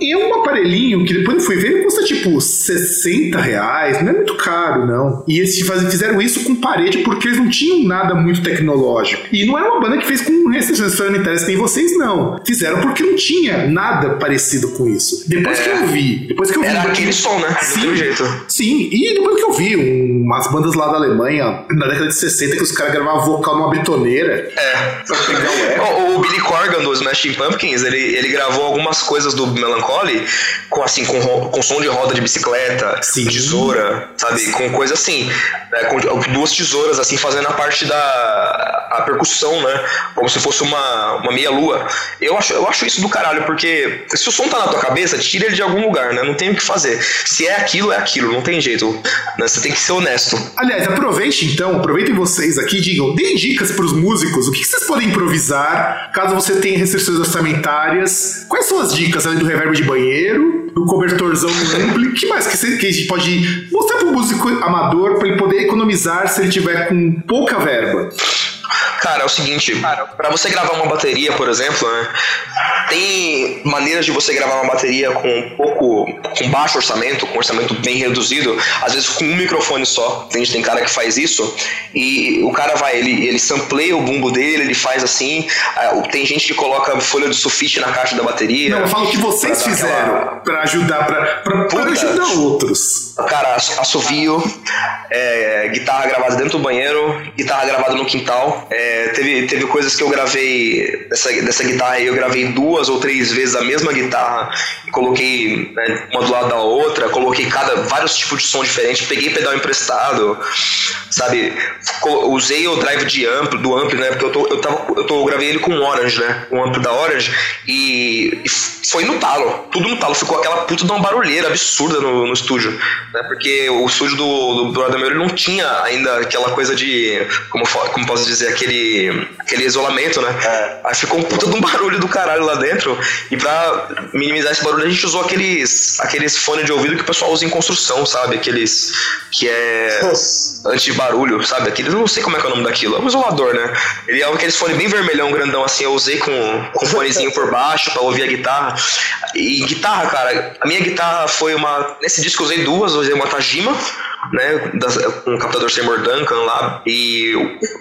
E é um aparelhinho que depois eu fui ver, ele custa tipo 60 reais, não é muito caro, não. E eles fizeram isso com parede porque eles não tinham nada muito tecnológico. E não era uma banda que fez com restrições sanitárias que nem vocês, não. Fizeram porque não tinha nada parecido com isso. Depois que eu vi, depois que eu vi. Era aquele som, né? Sim. Jeito. Sim, e depois que eu vi um- umas bandas lá da Alemanha, na década de 60, que os caras gravavam vocal numa É. Pegar o. O, Billy Corgan do Smashing Pumpkins, ele, ele gravou algumas coisas do Melancholy com assim com, com som de roda de bicicleta, Sim. tesoura, sabe, com coisa assim, né, com duas tesouras assim fazendo a parte da a percussão, né, como se fosse uma, uma meia lua. Eu acho eu acho isso do caralho porque se o som tá na tua cabeça, tira ele de algum lugar, né? Não tem o que fazer. Se é aquilo, é aquilo, não tem jeito. né, Você tem que ser honesto. Aliás, aproveite então, aproveitem vocês aqui, digam, deem dicas pros músicos, o que que vocês podem improvisar, caso você tenha restrições orçamentárias. Quais são as dicas, além do reverb de banheiro, do cobertorzão ampli, que mais que, você, que pode mostrar pro músico amador pra ele poder economizar se ele tiver com pouca verba? Cara, é o seguinte, pra você gravar uma bateria, por exemplo, né, tem maneiras de você gravar uma bateria com pouco, com baixo orçamento, com orçamento bem reduzido, às vezes com um microfone só. Tem, tem cara que faz isso e o cara vai, ele, ele sampleia o bumbo dele, ele faz assim. ah, Tem gente que coloca folha de sulfite na caixa da bateria. Não, eu falo que vocês Pra fizeram aquela- pra ajudar, Puta. ajudar outros. Cara, ass- assovio, é, guitarra gravada dentro do banheiro, guitarra gravada no quintal. É, teve, teve coisas que eu gravei dessa, dessa guitarra eu gravei duas ou três vezes a mesma guitarra, coloquei né, uma do lado da outra, coloquei cada vários tipos de som diferentes, peguei pedal emprestado, sabe? Usei o drive de amplo, do amplo, né? Porque eu, tô, eu, tava, eu, tô, gravei ele com o Orange, né? O amplo da Orange, e, e foi no talo, tudo no talo. Ficou aquela puta de uma barulheira absurda no, no estúdio, né? Porque o estúdio do, do meu ele não tinha ainda aquela coisa de, como, como posso dizer, aquele, aquele isolamento, né? Aí ficou um puta de um barulho do caralho lá dentro, e pra minimizar esse barulho a gente usou aqueles, aqueles fones de ouvido que o pessoal usa em construção, sabe? Aqueles que é anti-barulho, sabe? Aqueles, não sei como é que é o nome daquilo. É um isolador, né? Ele é aqueles fone bem vermelhão, grandão, assim. Eu usei com, com um fonezinho por baixo pra ouvir a guitarra. E guitarra, cara, a minha guitarra foi uma. Nesse disco eu usei duas, eu usei uma Tajima, né? com um captador Seymour Duncan lá. E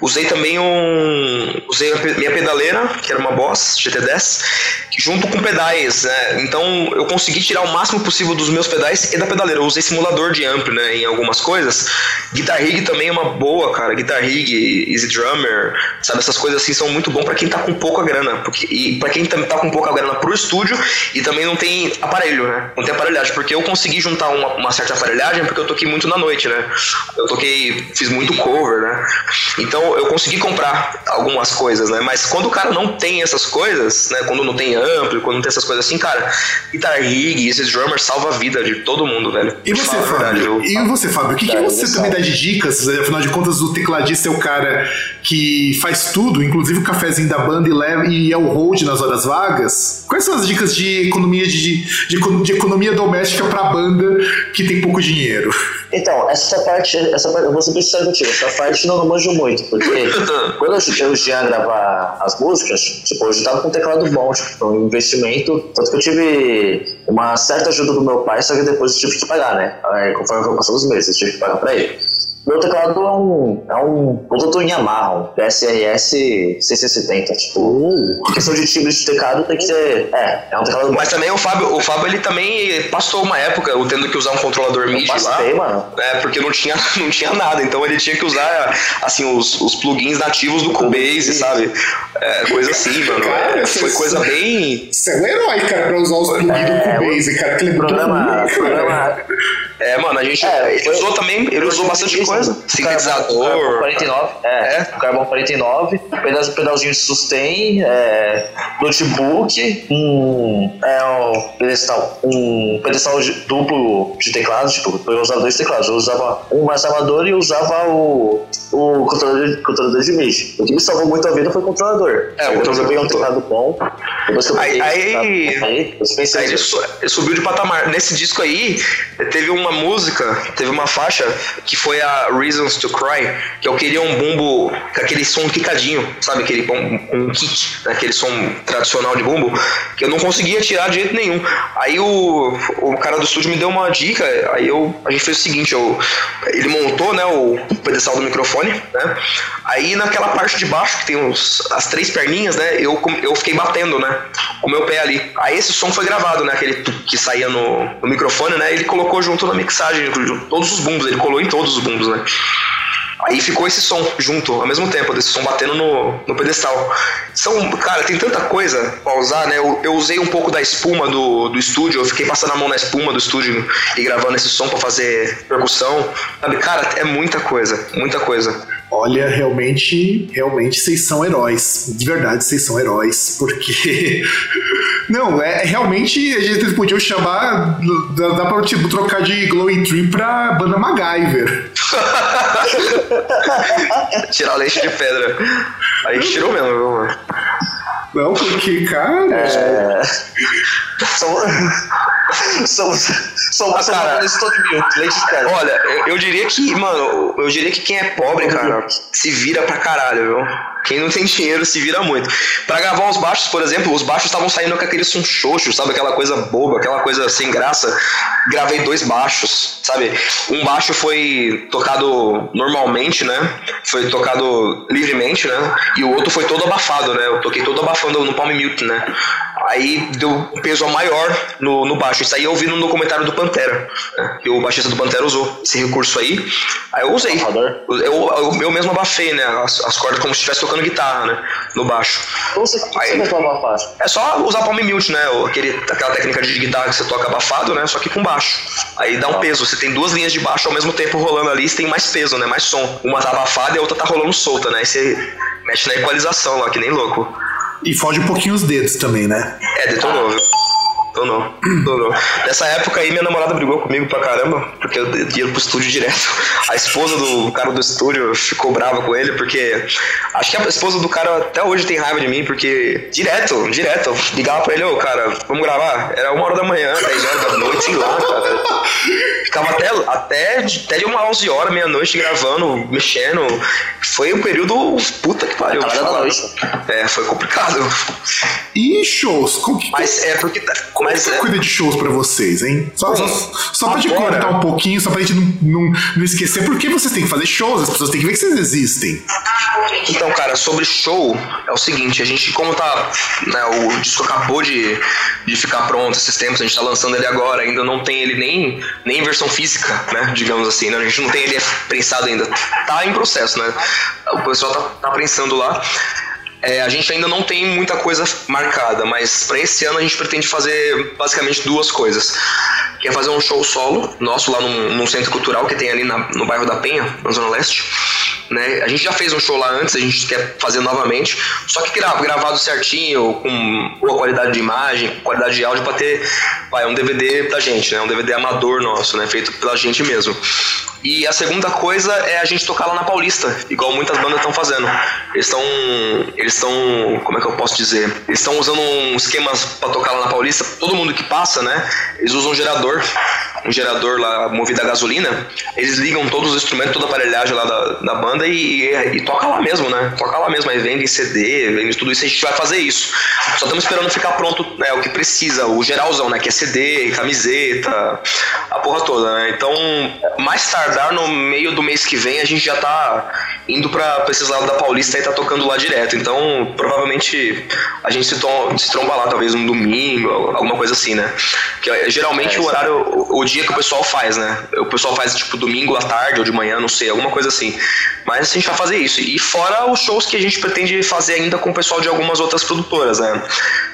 usei também um. Usei minha pedaleira, que era uma Boss GT10, junto com pedais, né? Então eu consegui tirar o máximo possível dos meus pedais e da pedaleira. Eu usei simulador de ampli, né? Em algumas coisas. Guitar Rig também é uma boa, cara. Guitar Rig, Easy Drummer, sabe? Essas coisas assim são muito bom pra quem tá com pouca grana. Porque, e pra quem tá com pouca grana pro estúdio e também não tem aparelho, né? Não tem aparelhagem. Porque eu consegui juntar uma, uma certa aparelhagem porque eu toquei muito na noite, né? Eu toquei, fiz muito cover, né? Então eu consegui comprar algumas coisas, né? Mas quando o cara não tem essas coisas, né? Quando não tem amplo, quando não tem essas coisas assim, cara, Guitar Rig, esses drummers salva a vida de todo mundo, velho. E você, Fábio? eu- E você, Fábio? O que, que você ele também dá de dicas? Afinal de contas, o tecladista é o cara que faz tudo, inclusive o cafezinho da banda e, leva, e é o hold nas horas vagas. Quais são as dicas de economia de, de, de economia doméstica pra banda que tem pouco dinheiro? Então, essa parte, essa parte, eu vou ser bem sincero contigo, essa parte não eu manjo muito, porque quando eu eu ia gravar as músicas, tipo, eu já tava com um teclado bom, tipo, foi um investimento, tanto que eu tive uma certa ajuda do meu pai, só que depois eu tive que pagar, né? Aí, conforme foi passando os meses, eu tive que pagar pra ele. Meu teclado é um, é um produto Yamaha, PSRS 670, tipo, questão de timbre de teclado tem que ser, é, é um teclado. Mas também o Fábio, o Fábio ele também passou uma época tendo que usar um controlador MIDI Passei, lá. mano. É, porque não tinha, não tinha nada, então ele tinha que usar assim os, os plugins nativos do Cubase, sabe? É, coisa assim, mano. Cara, É, foi você- coisa bem. Você é um herói, cara, pra usar os plugins É, do Cubase, cara, que é Programa, programa, É, mano, a gente. É, ele usou também, ele usou bastante coisa. Sintetizador. 49, é, É. Carbono 49, pedal, pedalzinho de sustain, é, notebook, um, é, um pedestal, um pedestal de- duplo de teclado, tipo, eu usava dois teclados, eu usava um mais amador e usava o, o controlador, controlador de MIDI. O que me salvou muito a vida foi o controlador. É, o Depois eu um controlador. teclado bom, depois que eu Aí- peguei aí- aí, eu Aí ele, su- ele subiu de patamar. Nesse disco aí, teve uma música, teve uma faixa que foi a Reasons to Cry, que eu queria um bumbo com aquele som quicadinho, sabe? Aquele um kick, né? aquele som tradicional de bumbo, que eu não conseguia tirar de jeito nenhum. Aí o, o cara do estúdio me deu uma dica, aí eu, a gente fez o seguinte, eu, ele montou né, o pedestal do microfone, né? Aí naquela parte de baixo, que tem os, as três perninhas, né? Eu, eu fiquei batendo, né? Com o meu pé ali. Aí esse som foi gravado, né? Aquele que saía no, no microfone, né? Ele colocou junto na mixagem, todos os bumbos, ele colou em todos os bumbos, né? Aí ficou esse som junto, ao mesmo tempo, desse som batendo no, no pedestal. São, cara, tem tanta coisa pra usar, né? Eu, eu usei um pouco da espuma do, do estúdio, eu fiquei passando a mão na espuma do estúdio e gravando esse som pra fazer percussão. Sabe, cara, é muita coisa, muita coisa. Olha, realmente, realmente vocês são heróis. De verdade, vocês são heróis, porque. Não, é realmente a gente podiam chamar. Dá, dá pra tipo, trocar de Glowing Tree pra banda MacGyver. Tirar leite de pedra. Aí tirou mesmo, viu, mano? Não, porque, cara. É. Cara. Somos todo mil. Leite de pedra. Olha, eu, eu diria que, mano, eu diria que quem é pobre, cara, se vira pra caralho, viu? Quem não tem dinheiro se vira muito. Pra gravar os baixos, por exemplo, os baixos estavam saindo com aquele som xoxo, sabe? Aquela coisa boba, aquela coisa sem graça. Gravei dois baixos, sabe? Um baixo foi tocado normalmente, né? Foi tocado livremente, né? E o outro foi todo abafado, né? Eu toquei todo abafando no palm mute, né? Aí deu um peso maior no, no baixo. Isso aí eu vi no documentário do Pantera, né? que o baixista do Pantera usou esse recurso aí. Aí eu usei. Eu, eu, eu mesmo abafei, né? As, as cordas como se estivesse tocando guitarra, né? No baixo. Como você, Aí- você faixa? É só usar palm mute, né? Aquele, aquela técnica de guitarra que você toca abafado, né? Só que com baixo. Aí dá um peso. Você tem duas linhas de baixo ao mesmo tempo rolando ali, você tem mais peso, né? Mais som. Uma tá abafada e a outra tá rolando solta, né? Aí você mexe na equalização lá, que nem louco. E fode um pouquinho os dedos também, né? É, detonou, viu? Detonou. Detonou. Nessa época aí, minha namorada brigou comigo pra caramba, porque eu ia pro estúdio direto. A esposa do cara do estúdio ficou brava com ele, porque. Acho que a esposa do cara até hoje tem raiva de mim, porque direto, direto, eu ligava pra ele, ô cara, vamos gravar? Era uma hora da manhã, 10 horas da noite, sei lá, cara. Ficava até, até, até de uma 11 horas, meia-noite, gravando, mexendo. Foi um período. Puta que pariu. É, foi complicado. E shows? Como que, Mas é porque. Mas que é, cuida de shows pra vocês, hein? Só, só, só pra te contar um pouquinho, só pra gente não, não, não esquecer, porque vocês têm que fazer shows, as pessoas têm que ver que vocês existem. Então, cara, sobre show, é o seguinte, a gente, como tá. Né, o disco acabou de, de ficar pronto esses tempos, a gente tá lançando ele agora, ainda não tem ele nem, nem em versão física, né? Digamos assim, né? A gente não tem ele prensado ainda. Tá em processo, né? O pessoal tá, tá prensando lá. É, a gente ainda não tem muita coisa marcada, mas para esse ano a gente pretende fazer basicamente duas coisas. Que é fazer um show solo nosso lá num, num centro cultural que tem ali na- no bairro da Penha, na Zona Leste. Né? A gente já fez um show lá antes, a gente quer fazer novamente, só que gra- gravado certinho, com boa qualidade de imagem, qualidade de áudio, para ter vai, um DVD da gente, né? um DVD amador nosso, né? feito pela gente mesmo. E a segunda coisa é a gente tocar lá na Paulista, igual muitas bandas estão fazendo. Eles estão. Eles estão. Como é que eu posso dizer? Eles estão usando um esquema pra tocar lá na Paulista. Todo mundo que passa, né? Eles usam um gerador. Um gerador lá movido a gasolina. Eles ligam todos os instrumentos, toda a aparelhagem lá da, da banda e, e, e toca lá mesmo, né? Toca lá mesmo. Aí vendem CD, vendem tudo isso. A gente vai fazer isso. Só estamos esperando ficar pronto né, o que precisa, o geralzão, né? Que é CD, camiseta, a porra toda, né? Então, mais no meio do mês que vem, a gente já tá indo pra, pra esses lados da Paulista e tá tocando lá direto. Então, provavelmente a gente se, tom, se tromba lá, talvez um domingo, alguma coisa assim, né? Que é, geralmente É, o horário, o, o dia que o pessoal faz, né? O pessoal faz tipo domingo à tarde ou de manhã, não sei, alguma coisa assim. Mas a gente vai fazer isso. E fora os shows que a gente pretende fazer ainda com o pessoal de algumas outras produtoras, né?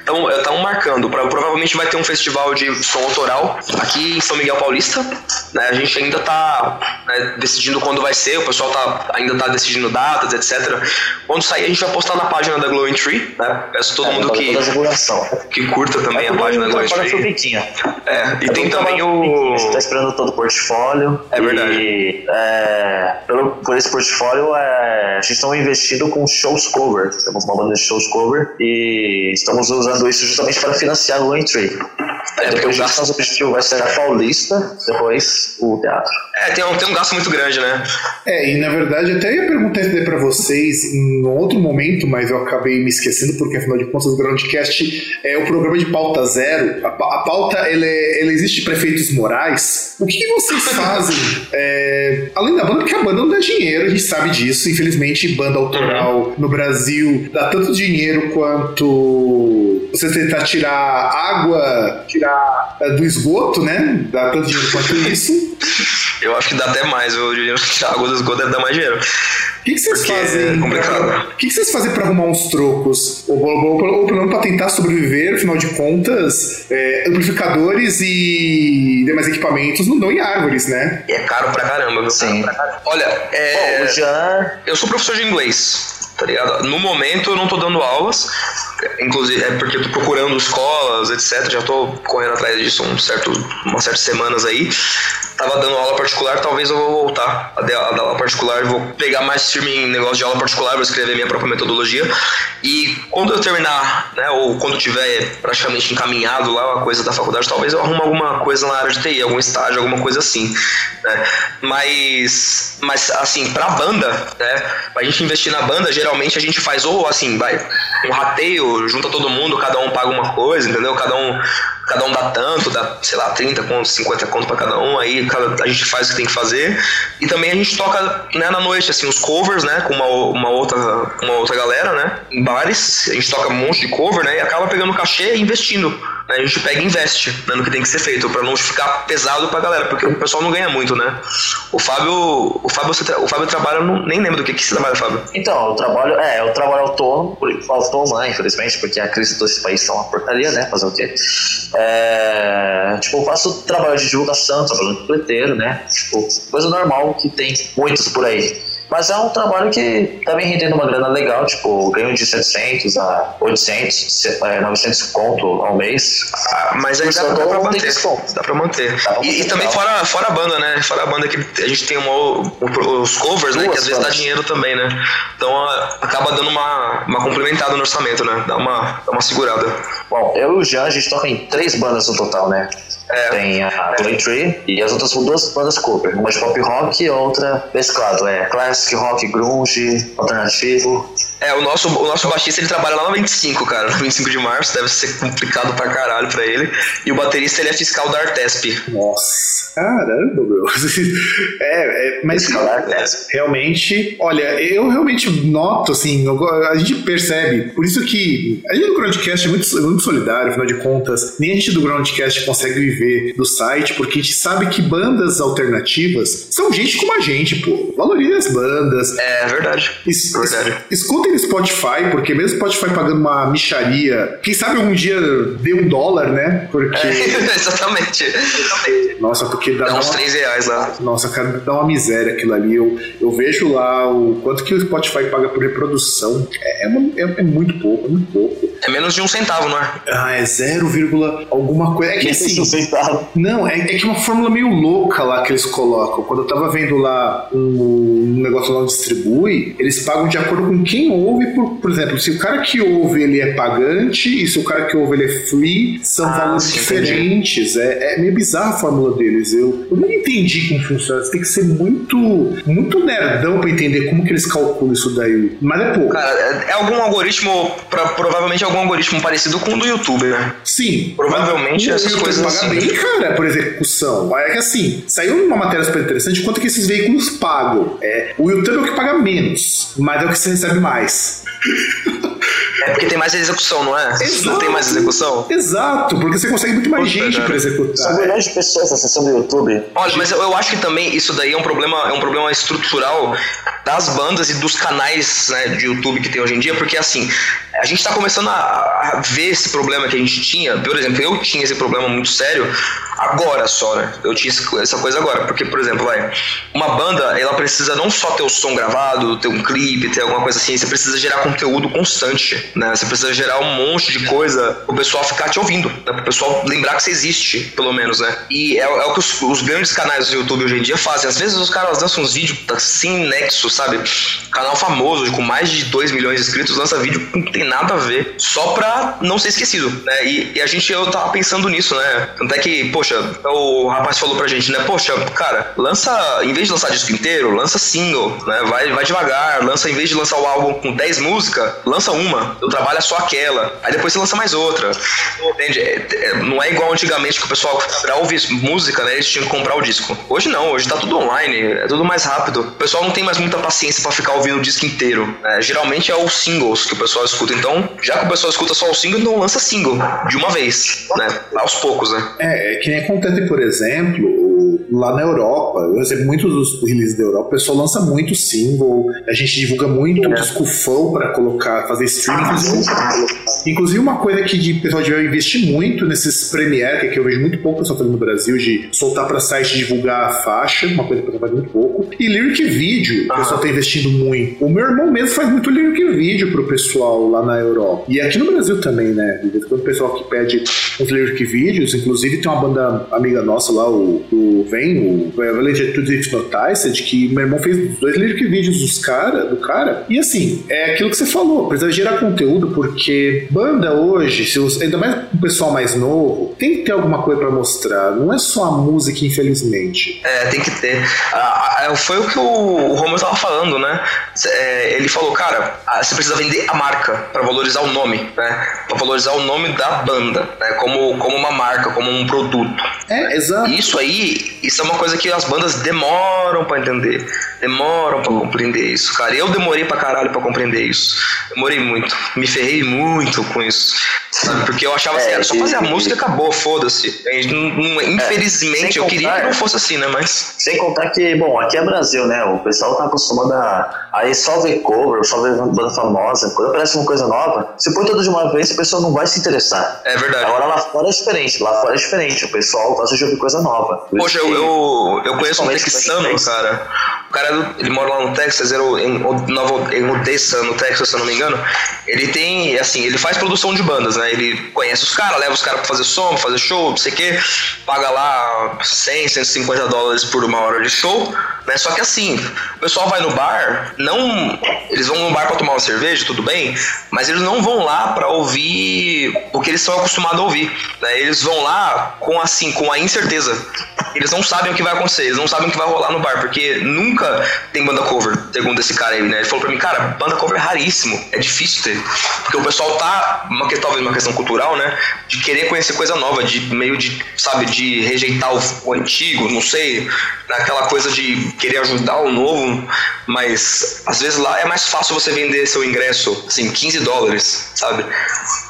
Então, estamos marcando. Pra, provavelmente vai ter um festival de som autoral aqui em São Miguel Paulista. Né? A gente ainda tá né, decidindo quando vai ser, o pessoal tá, ainda tá decidindo datas, etc. Quando sair, a gente vai postar na página da Glowing Tree, né? Peço todo É, mundo que, a que curta também a página da Glowing Tree. É, e tem também A gente tá o. esperando todo o portfólio. É verdade. E é, pelo, por esse portfólio, é, a gente está investindo com shows cover. Temos uma banda de shows cover e estamos usando isso justamente para financiar o Entry. É, porque o nosso objetivo vai ser a Paulista, depois o teatro. É, tem um, tem um gasto muito grande, né? É, e na verdade até ia perguntar isso daí pra vocês em outro momento, mas eu acabei me esquecendo, porque afinal de contas o Groundcast é o programa de pauta zero. A, a pauta, ela, é- ela existe para efeitos morais. O que, que vocês fazem? é, além da banda, porque a banda não dá dinheiro, a gente sabe disso. Infelizmente, banda autoral no Brasil dá tanto dinheiro quanto você tentar tirar água, tirar é, do esgoto, né? Dá tanto dinheiro quanto isso. Eu acho que dá até mais. Eu diria que a água do esgoto deve dar mais dinheiro. O que, que vocês Porque fazem? é complicado. pra- O que, que vocês fazem pra arrumar uns trocos? Ou, ou, ou, ou pelo menos pra tentar sobreviver, afinal de contas, é, amplificadores e demais equipamentos não dão em árvores, né? E é caro pra caramba, viu? Sim. Olha, é. Bom, o Jean Eu sou professor de inglês, tá ligado? No momento eu não tô dando aulas, inclusive é porque eu tô procurando escolas, etc. Já tô correndo atrás disso um certo, umas certas semanas aí. Tava dando aula particular, talvez eu vou voltar a dar aula particular, vou pegar mais firme em negócio de aula particular, vou escrever minha própria metodologia. E quando eu terminar, né, ou quando tiver praticamente encaminhado lá a coisa da faculdade, talvez eu arrume alguma coisa na área de TI, algum estágio, alguma coisa assim. Né? Mas, mas assim, pra banda, né, pra gente investir na banda, geralmente geralmente a gente faz ou assim, vai, um rateio, junta todo mundo, cada um paga uma coisa, entendeu? Cada um, cada um dá tanto, dá, sei lá, 30 contos, 50 contos pra cada um, aí cada, a gente faz o que tem que fazer. E também a gente toca né, na noite, assim, os covers, né, com uma, uma, outra, uma outra galera, né, em bares, a gente toca um monte de cover, né, e acaba pegando cachê e investindo. né, A gente pega e investe né, no que tem que ser feito, pra não ficar pesado pra galera, porque o pessoal não ganha muito, né. O Fábio, o Fábio, o Fábio trabalha, não, nem lembro do que, que você trabalha, Fábio. Então, eu trabalho, é, eu trabalho autônomo, autônomo, né, infelizmente, porque a crise desse país tá uma porcaria, né, fazer o quê? É, tipo, eu faço trabalho de divulgação, trabalho de pleiteiro, né, tipo, coisa normal que tem muitos por aí. Mas é um trabalho que tá me rendendo uma grana legal, tipo, ganho de 700 a 800, se- é, 900 conto ao mês. Ah, mas aí dá, dá pra manter. desconto. Dá pra manter. Dá pra E, e também fora, fora a banda, né? Fora a banda que a gente tem uma, os covers, né? Duas Que às vezes dá dinheiro também, né? Então acaba dando uma, uma complementada no orçamento, né? Dá uma, dá uma segurada. Bom, eu e o Jean, a gente toca em três bandas no total, né? É. Tem a Play Tree e as outras são duas bandas cover. Uma de pop rock e outra mesclado. É classic rock, grunge, alternativo. É, o nosso, o nosso baixista ele trabalha lá na 25, cara, na 25 de março, deve ser complicado pra caralho pra ele. E o baterista ele é fiscal da Artesp. Nossa, caramba, meu. É, é mas Fiscal da Artesp. realmente, olha, eu realmente noto, assim, a gente percebe, por isso que a gente do Groundcast é muito, muito solidário, afinal de contas, nem a gente do Groundcast consegue viver do site, porque a gente sabe que bandas alternativas são gente como a gente, pô. Valorize as bandas, É verdade. Es- Verdade. es- escutem no Spotify, porque mesmo Spotify pagando uma micharia, quem sabe algum dia dê um dólar, né? Porque. Exatamente. Exatamente. Nossa, porque dá, Dá uns uma- 3 reais lá. Nossa, cara, dá uma miséria aquilo ali. Eu, eu vejo lá o quanto que o Spotify paga por reprodução. É, é é- é muito pouco, é muito pouco. É menos de um centavo, não é? Ah, é 0, vírgula alguma coisa. É que assim. Isso centavo. Não, é, é que é uma fórmula meio louca lá que eles colocam. Quando eu tava vendo lá um, um negócio lá distribui, eles pagam de acordo com quem ouve. Por, por exemplo, se o cara que ouve ele é pagante e se o cara que ouve ele é free, são Ah, valores sim, diferentes. É, é meio bizarra a fórmula deles. Eu, eu não entendi como funciona. Você tem que ser muito, muito nerdão pra entender como que eles calculam isso daí. Mas é pouco. Cara, é, é algum algoritmo, pra, provavelmente algum algoritmo parecido com o do YouTube, né? Sim. Provavelmente Mas essas coisas paga assim. bem, cara, por execução. É que assim, saiu uma matéria super interessante quanto que esses veículos pagam. É, o YouTube é o que paga menos, mas é o que você recebe mais. É porque tem mais execução, não é? Não Exato. tem mais execução. Exato, porque você consegue muito mais Puta, gente cara. pra São executar. milhões de pessoas acessando o YouTube. Olha, mas eu, eu acho que também isso daí é um problema, é um problema estrutural das bandas e dos canais né, de YouTube que tem hoje em dia, porque assim, a gente tá começando a, a ver esse problema que a gente tinha. Por exemplo, eu tinha esse problema muito sério agora só, né? Eu tinha essa coisa agora, porque, por exemplo, vai, uma banda, ela precisa não só ter o som gravado, ter um clipe, ter alguma coisa assim, você precisa gerar conteúdo constante, né? Você precisa gerar um monte de coisa pro pessoal ficar te ouvindo, né? Pro pessoal lembrar que você existe, pelo menos, né? E é, é o que os, os grandes canais do YouTube hoje em dia fazem. Às vezes os caras lançam uns vídeos sem nexo, sabe? Canal famoso, com mais de 2 milhões de inscritos, lança vídeo não tem nada a ver, só pra não ser esquecido, né? E, e a gente, eu tava pensando nisso, né? Tanto é que, poxa, o rapaz falou pra gente, né? Poxa, cara, lança, em vez de lançar disco inteiro, lança single, né? Vai, vai devagar, lança, em vez de lançar o álbum com 10 músicas, lança uma, eu trabalho só aquela, aí depois você lança mais outra, entende? É- é- não é igual antigamente que o pessoal, pra ouvir música, né? Eles tinham que comprar o disco. Hoje não, hoje tá tudo online, é tudo mais rápido. O pessoal não tem mais muita paciência pra ficar ouvindo o disco inteiro. né? geralmente é os singles que o pessoal escuta. Então, já que o pessoal escuta só o single, então lança single de uma vez, né? Aos poucos, né? É, é que nem acontece, por exemplo, lá na Europa. Eu recebo muitos dos releases da Europa. O pessoal lança muito single, a gente divulga muito disco full pra colocar, fazer streaming. Inclusive, inclusive uma coisa que o pessoal devia investir muito nesses Premiere, que eu vejo muito pouco o pessoal fazendo no Brasil, de soltar pra site divulgar a faixa, uma coisa que o pessoal faz muito pouco. E lyric video, o pessoal tá investindo muito. O meu irmão mesmo faz muito lyric video pro pessoal lá na Europa. E aqui no Brasil também, né? De vez em quando o pessoal que pede uns lyric videos, inclusive tem uma banda amiga nossa lá, o, o também, o Valente to Hypnotized, que meu irmão fez dois lyric vídeos dos cara, do cara. E assim, é aquilo que você falou, precisa gerar conteúdo, porque banda hoje, se você, ainda mais o pessoal mais novo, tem que ter alguma coisa pra mostrar. Não é só a música, infelizmente. É, tem que ter. Ah, ah, foi o que o, Romulo tava falando, né? É, ele falou, cara, ah, você precisa vender a marca pra valorizar o nome, né? Pra valorizar o nome da banda, né? Como, como uma marca, como um produto. É, exato. E isso aí, isso é uma coisa que as bandas demoram pra entender. Demoram pra compreender isso, cara. Eu demorei pra caralho pra compreender isso. Demorei muito. Me ferrei muito com isso. Sabe? Porque eu achava É, assim, era só fazer a música e acabou, foda-se. E não- não- Infelizmente, sem eu queria que não fosse assim, né? Mas. Sem contar que, bom, aqui é Brasil, né? O pessoal tá acostumado a aí só ver cover, só ver banda famosa. Quando aparece uma coisa nova, se põe tudo de uma vez, a pessoa não vai se interessar. É verdade. Agora lá fora é diferente, lá fora é diferente. O pessoal gosta de ouvir coisa nova. Poxa, eu, eu, eu conheço um texano, cara. O cara, ele mora lá no Texas, era em, Nova, em Odessa, no Texas, se eu não me engano. Ele tem, assim, ele faz produção de bandas, né? Ele conhece os caras, leva os caras pra fazer som, fazer show, não sei o quê. Paga lá 100, 150 dólares por uma hora de show, né? Só que assim, o pessoal vai no bar, não... Eles vão no bar pra tomar uma cerveja, tudo bem, mas eles não vão lá pra ouvir o que eles são acostumados a ouvir, né? Eles vão lá com, assim, com a incerteza. Eles não sabem o que vai acontecer, eles não sabem o que vai rolar no bar, porque nunca tem banda cover, segundo esse cara aí, né? Ele falou pra mim, cara, banda cover é raríssimo, é difícil ter. Porque o pessoal tá, uma, talvez uma questão cultural, né? De querer conhecer coisa nova, de meio de, sabe, de rejeitar o, o antigo, não sei, naquela coisa de querer ajudar o novo, mas às vezes lá é mais fácil você vender seu ingresso, assim, 15 dólares, sabe?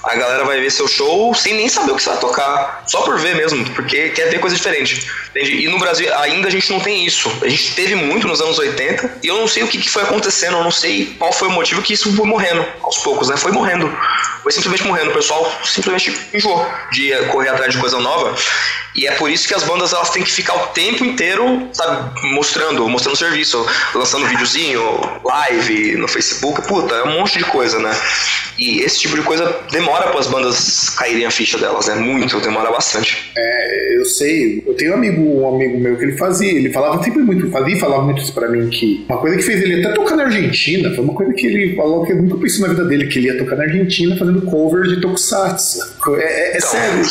A galera vai ver seu show sem nem saber o que você vai tocar, só por ver mesmo, porque quer ver coisa diferente. Entende? E no Brasil ainda a gente não tem isso. A gente teve muito nos anos 80 e eu não sei o que, foi acontecendo, eu não sei qual foi o motivo que isso foi morrendo aos poucos, né? Foi morrendo. Foi simplesmente morrendo. O pessoal simplesmente enjoou de correr atrás de coisa nova. E é por isso que as bandas elas têm que ficar o tempo inteiro, sabe, mostrando, mostrando serviço, lançando videozinho, live no Facebook, puta, é um monte de coisa, né? E esse tipo de coisa demora para as bandas caírem a ficha delas, né? Muito, demora bastante. É, eu sei, eu tenho um amigo, um amigo meu que ele fazia, ele falava sempre muito, fazia e falava muito isso pra mim, que uma coisa que fez ele até tocar na Argentina, foi uma coisa que ele falou que ele nunca pensou na vida dele, que ele ia tocar na Argentina fazendo cover de Tokusatsu. É, é- é sério,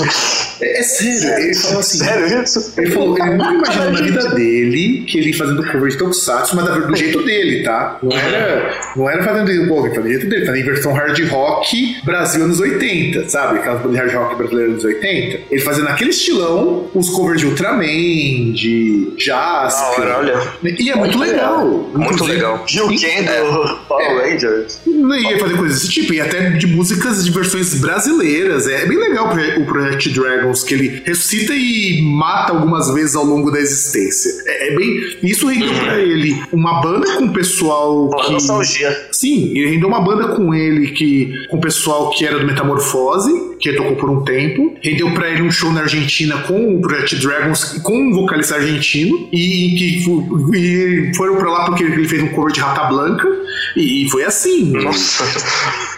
é, é sério, ele falou assim, Sério isso? ele falou, ele nunca imaginou na vida dele que ele ia fazendo cover de Tokusatsu, mas do jeito dele, tá? Não era, não era fazendo fazendo do jeito dele, fazendo em versão hard rock Brasil anos 80, sabe? Aquelas bandas de hard rock brasileiras anos 80. Ele fazia naquele estilão os covers de Ultraman, de Jasper. Hora, olha. E é muito legal. Muito legal. Gil Ken do Power Rangers. Não ia fazer coisas desse tipo, e até de músicas de versões brasileiras. É bem legal o o Project Dragons, que ele ressuscita e mata algumas vezes ao longo da existência. É, é bem. Isso rendeu pra ele uma banda com o pessoal Uma que. nostalgia. Sim, ele rendeu uma banda com ele que com o pessoal que era do Metamorfose, que ele tocou por um tempo. Rendeu pra ele um show na Argentina com o Project Dragons, com um vocalista argentino, e que e foram pra lá porque ele fez um cover de Rata Blanca, e, e foi assim. Nossa.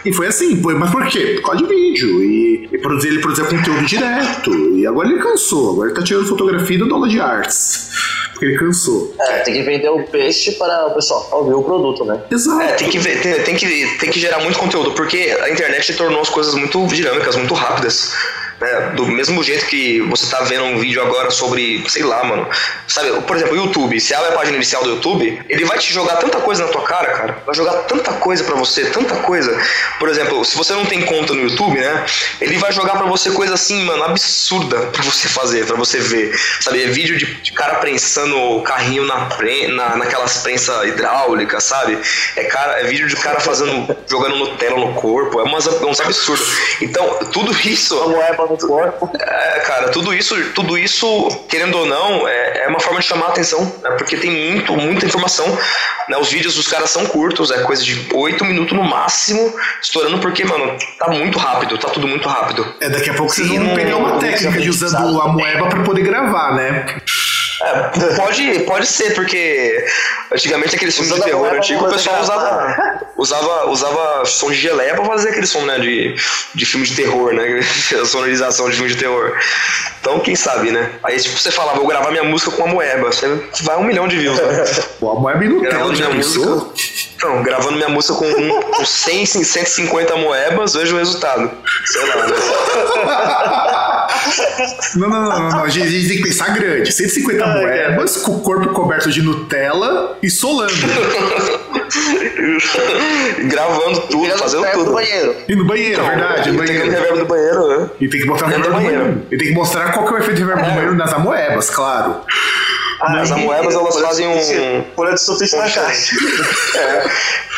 E foi assim, foi, mas por quê? Por causa de vídeo. E, e produzir, ele produzia conteúdo direto. E agora ele cansou. Agora ele tá tirando fotografia do dólar de artes. Porque ele cansou. É, tem que vender o peixe para o pessoal ouvir o produto, né? Exato. É, tem que ver, tem, tem que, tem que gerar muito conteúdo, porque a internet tornou as coisas muito dinâmicas, muito rápidas. Né? Do mesmo jeito que você tá vendo um vídeo agora sobre, sei lá, mano. Sabe, por exemplo, o YouTube. Se abre a página inicial do YouTube, ele vai te jogar tanta coisa na tua cara, cara. Vai jogar tanta coisa pra você, tanta coisa. Por exemplo, se você não tem conta no YouTube, né? Ele vai jogar pra você coisa assim, mano, absurda pra você fazer, pra você ver. Sabe, é vídeo de, de cara prensando o carrinho na, pre, na, naquelas prensas hidráulicas, sabe? É, cara, é vídeo de cara fazendo, jogando Nutella no corpo. É umas, uns absurdos. Então, tudo isso. Como é para no corpo. É, cara, tudo isso, tudo isso, querendo ou não, é, é uma forma de chamar a atenção, né? porque tem muito, muita informação. Né? Os vídeos dos caras são curtos, é coisa de 8 minutos no máximo, estourando, porque, mano, tá muito rápido, tá tudo muito rápido. É, daqui a pouco vocês Sim, vão não- pegar uma técnica de usando a moeba pra poder gravar, né? É, pode, pode ser, porque antigamente aqueles filmes de terror antigo, o pra pessoal usava, usava, usava som de geleia pra fazer aquele som, né, de, de filme de terror, né, a sonorização de filme de terror. Então, quem sabe, né? Aí, tipo, você falava, vou gravar minha música com a moeba, você vai um milhão de views, né? Pô, a moeba Nutella, Gravando minha música. Não, gravando minha música com, um- com 100, 150 moebas, vejo o resultado. Sei lá, né? Não, não, não, não, não. A gente, tem que pensar grande. 150 moebas, com o corpo coberto de Nutella e solando. Gravando tudo, fazendo Perto do tudo. banheiro. E no banheiro, Não, verdade, no e tem banheiro. reverb do banheiro, né? E tem que mostrar o reverb do banheiro. banheiro. E tem que mostrar qual que é o efeito de reverb do É. banheiro nas amoebas, claro. Ah, as amoebas, elas fazem um... Folha de sulfite na caixa. É.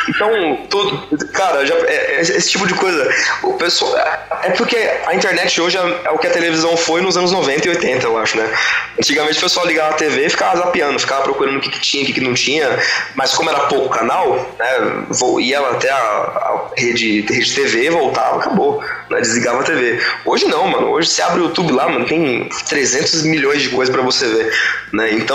Então, tudo. Cara, já, é- é esse tipo de coisa. O pessoal, é porque a internet hoje é, é o que a televisão foi nos anos 90 e 80, eu acho, né? Antigamente o pessoal ligava a TV e ficava zapeando, ficava procurando o que, que tinha, o que, que não tinha. Mas como era pouco canal, né? Ia até a, a rede, rede TV, voltava, acabou. Né, desligava a TV. Hoje não, mano. Hoje você abre o YouTube lá, mano, tem 300 milhões de coisas pra você ver. Né? Então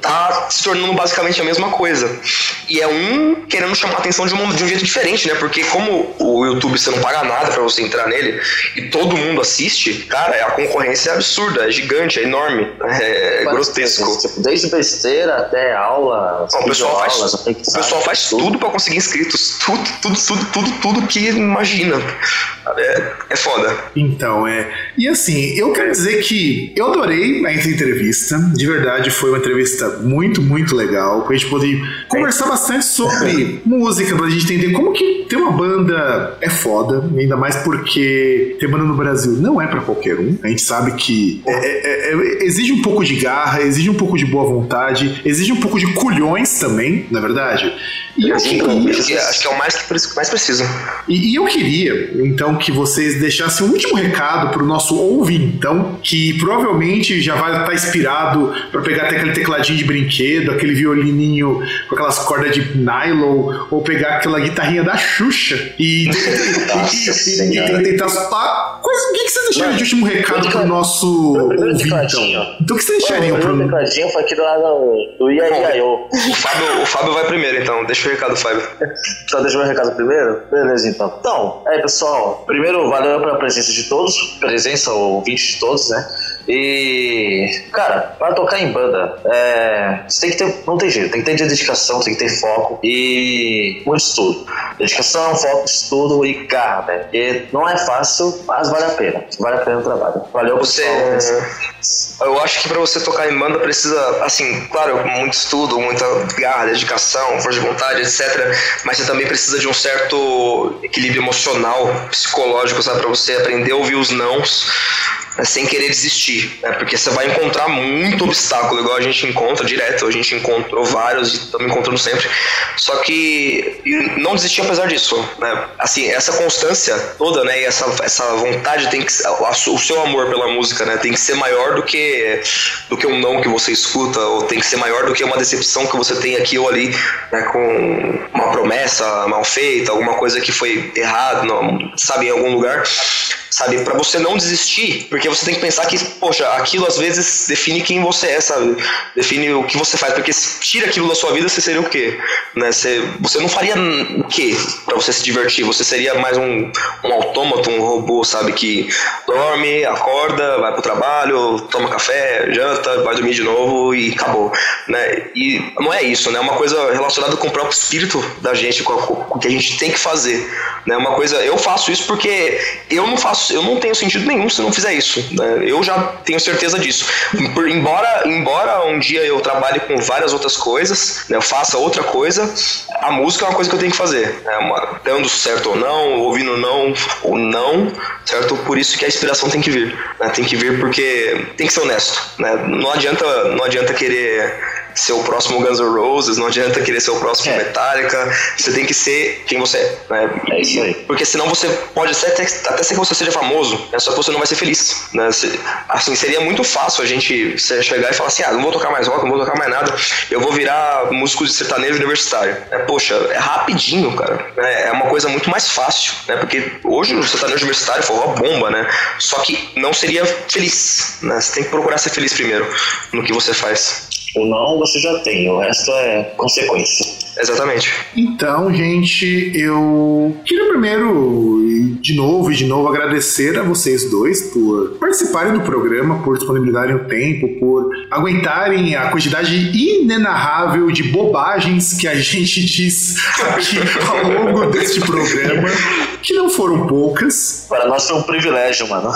tá se tornando basicamente a mesma coisa. E é um querendo chamar a atenção de um, de um jeito diferente, né? Porque como o YouTube você não paga nada pra você entrar nele e todo mundo assiste, cara, a concorrência é absurda, é gigante, é enorme, é, grotesco. Tipo, desde besteira até aula, Não, o pessoal faz, o pessoal faz tudo pra conseguir inscritos. Tudo, tudo, tudo, tudo, tudo que imagina. É, é foda. Então, é. E assim, eu quero dizer que eu adorei essa entrevista. De verdade, foi uma entrevista muito, muito legal. Pra gente poder conversar bastante sobre música, pra gente entender como que ter uma banda é foda. Ainda mais porque ter banda no Brasil não é pra qualquer um. A gente sabe que é- é- é- exige um pouco de garra, exige um pouco de boa vontade, exige um pouco de culhões também, na é verdade. E eu Acho que, queria. acho que é o mais, que mais precisa. E, e eu queria, então, que vocês deixassem um último recado pro nosso ouvintão, que provavelmente já vai estar inspirado para pegar até aquele tecladinho de brinquedo, aquele violininho com aquelas cordas de nylon, ou pegar aquela guitarrinha da Xuxa e, e- e- e- e tentar. Coisa- O que, que vocês deixariam de último recado pro nosso tecladinho. Então, o que vocês deixariam O pro. meu tecladinho foi aqui do lado do Iaiaiô. O Fábio, o Fábio vai primeiro, então. Deixa o recado, Fábio. Só deixa meu recado primeiro? Beleza, então. Então, aí, pessoal, primeiro, valeu pela presença de todos, presença ou ouvinte de todos, né? E, cara, para tocar em banda, é, você tem que ter, não tem jeito, tem que ter dedicação, tem que ter foco e muito estudo. Dedicação, foco, estudo e garra, né? E não é fácil, mas vale a pena. Vale a pena o trabalho. Valeu, Você. pessoal. Eu acho que pra você tocar em banda precisa, assim, claro, muito estudo, muita garra, dedicação, força de vontade, etc. Mas você também precisa de um certo equilíbrio emocional, psicológico, sabe? Pra você aprender a ouvir os nãos né, sem querer desistir, né? Porque você vai encontrar muito obstáculo, igual a gente encontra direto, a gente encontrou vários e estamos encontrando sempre. Só que não desistir apesar disso, né? Assim, essa constância toda, né? E essa, essa vontade tem que o seu amor pela música, né? Tem que ser maior do que do que um não que você escuta, ou tem que ser maior do que uma decepção que você tem aqui ou ali, né? Com uma promessa mal feita, alguma coisa que foi errado, não- sabe, em algum lugar sabe? Pra você não desistir, porque você tem que pensar que, poxa, aquilo às vezes define quem você é, sabe? Define o que você faz, porque se tira aquilo da sua vida, você seria o quê? Né? Você, você não faria o quê pra você se divertir? Você seria mais um, um autômato, um robô, sabe? Que dorme, acorda, vai pro trabalho, toma café, janta, vai dormir de novo e acabou, né? E não é isso, né? É uma coisa relacionada com o próprio espírito da gente, com, a- com o que a gente tem que fazer, né? Uma coisa, eu faço isso porque eu não faço, eu não tenho sentido nenhum se não fizer isso, né? Eu já tenho certeza disso. Por- embora, embora um dia eu trabalhe com várias outras coisas, né? Eu faça outra coisa, a música é uma coisa que eu tenho que fazer, né? Uma- dando certo ou não, ouvindo não ou não, certo? Por isso que a inspiração tem que vir, né? Tem que vir porque tem que ser honesto, né? Não adianta, não adianta querer ser o próximo Guns N' Roses, não adianta querer ser o próximo É. Metallica, você tem que ser quem você é, né? É isso aí. Porque senão você pode até, até ser que você seja famoso, né? só que você não vai ser feliz. Né? Assim, seria muito fácil a gente chegar e falar assim: ah, não vou tocar mais rock, não vou tocar mais nada, eu vou virar músico de sertanejo universitário. É, poxa, é rapidinho, cara. né? É uma coisa muito mais fácil, né? Porque hoje o sertanejo universitário foi uma bomba, né? Só que não seria feliz, né? Você tem que procurar ser feliz primeiro no que você faz. O não você já tem, o resto é consequência. Exatamente. Então, gente, eu queria primeiro, de novo e de novo, agradecer a vocês dois por participarem do programa, por disponibilizarem o tempo, por aguentarem a quantidade inenarrável de bobagens que a gente diz aqui ao longo deste programa, que não foram poucas, Para nós foi um privilégio, mano.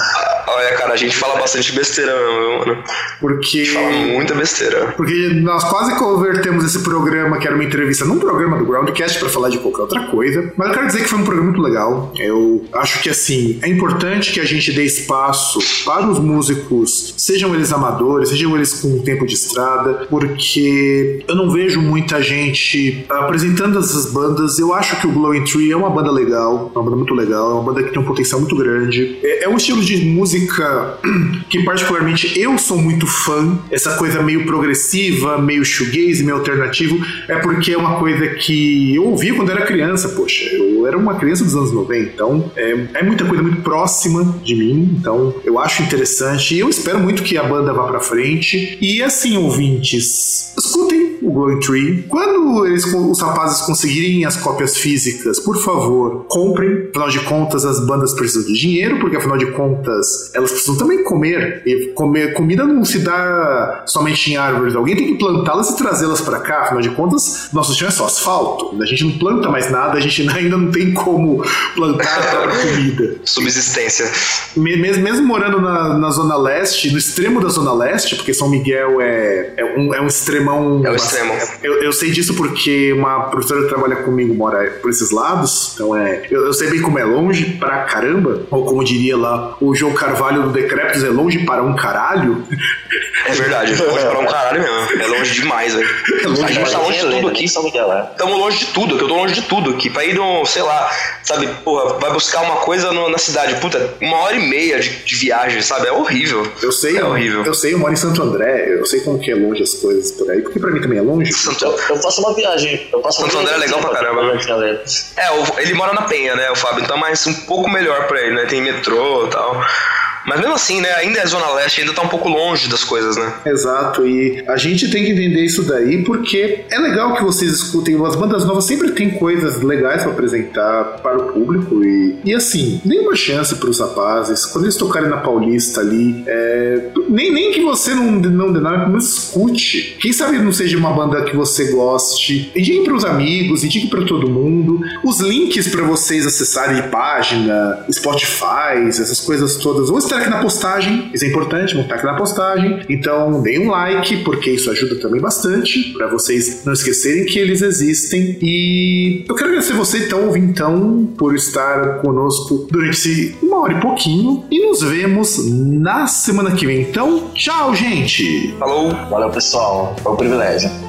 Olha, cara, a gente fala bastante besteira mesmo, mano. porque. Fala muita besteira. Porque nós quase convertemos esse programa, que era uma entrevista, num programa do Groundcast pra falar de qualquer outra coisa. Mas eu quero dizer que foi um programa muito legal. Eu acho que, assim, é importante que a gente dê espaço para os músicos, sejam eles amadores, sejam eles com tempo de estrada, porque eu não vejo muita gente apresentando essas bandas. Eu acho que o Glowing Tree é uma banda legal, uma banda muito legal, uma banda que tem um potencial muito grande. É, é um estilo de música que, particularmente, eu sou muito fã. Essa coisa meio progressiva, meio shoegaze, meio alternativo, é porque é uma coisa que eu ouvi quando era criança, poxa. Eu era uma criança dos anos 90, então é, é muita coisa muito próxima de mim, então eu acho interessante e eu espero muito que a banda vá pra frente. E assim, ouvintes, escutem o Glowing Tree. Quando eles, os rapazes conseguirem as cópias físicas, por favor, comprem. Afinal de contas, as bandas precisam de dinheiro, porque afinal de contas, elas precisam também comer. E comer comida não se dá somente em árvores. Alguém tem que plantá-las e trazê-las pra cá. Afinal de contas, nosso chão é só asfalto. A gente não planta mais nada, a gente ainda não tem como plantar a própria comida. Subsistência. Me- Mesmo, mesmo morando na, na Zona Leste, no extremo da Zona Leste, porque São Miguel é, é, um, é um extremão. É o extremo. Eu, eu sei disso porque uma professora que trabalha comigo mora por esses lados, então é. Eu, eu sei bem como é longe pra caramba, ou como diria lá o João Carvalho do Decréptos, é longe para um caralho. É verdade, é longe pra um caralho mesmo. É longe demais, velho. longe A gente tá longe de tudo aqui. São Miguel, é. Estamos longe de tudo, que eu tô longe de tudo aqui. Pra ir no, sei lá, sabe, porra, vai buscar uma coisa no- na cidade. Puta, uma hora e meia de, de viagem, sabe? É horrível. Eu sei, É horrível. eu sei, eu moro em Santo André, eu sei como que é longe as coisas por aí, porque pra mim também é longe. Santo- Eu, eu faço uma viagem. Eu faço uma Santo André é legal pra caramba, né? É, ele mora na Penha, né, o Fábio? Então é mais um pouco melhor pra ele, né? Tem metrô e tal. Mas mesmo assim, né? Ainda é Zona Leste, ainda tá um pouco longe das coisas, né? Exato, e a gente tem que entender isso daí porque é legal que vocês escutem. As bandas novas sempre tem coisas legais pra apresentar para o público e, e assim, dê uma chance pros rapazes. Quando eles tocarem na Paulista ali, é, nem, nem que você não, não dê nada, mas escute. Quem sabe não seja uma banda que você goste. Indique pros amigos, indique pra todo mundo. Os links pra vocês acessarem de página, Spotify, essas coisas todas, vão aqui na postagem. Isso é importante, vão estar aqui na postagem. Então, deem um like, porque isso ajuda também bastante, pra vocês não esquecerem que eles existem. E eu quero agradecer você, então, ouvintão, por estar conosco durante esse uma hora e pouquinho. E nos vemos na semana que vem. Então, tchau, gente! Falou! Valeu, pessoal. Foi um privilégio.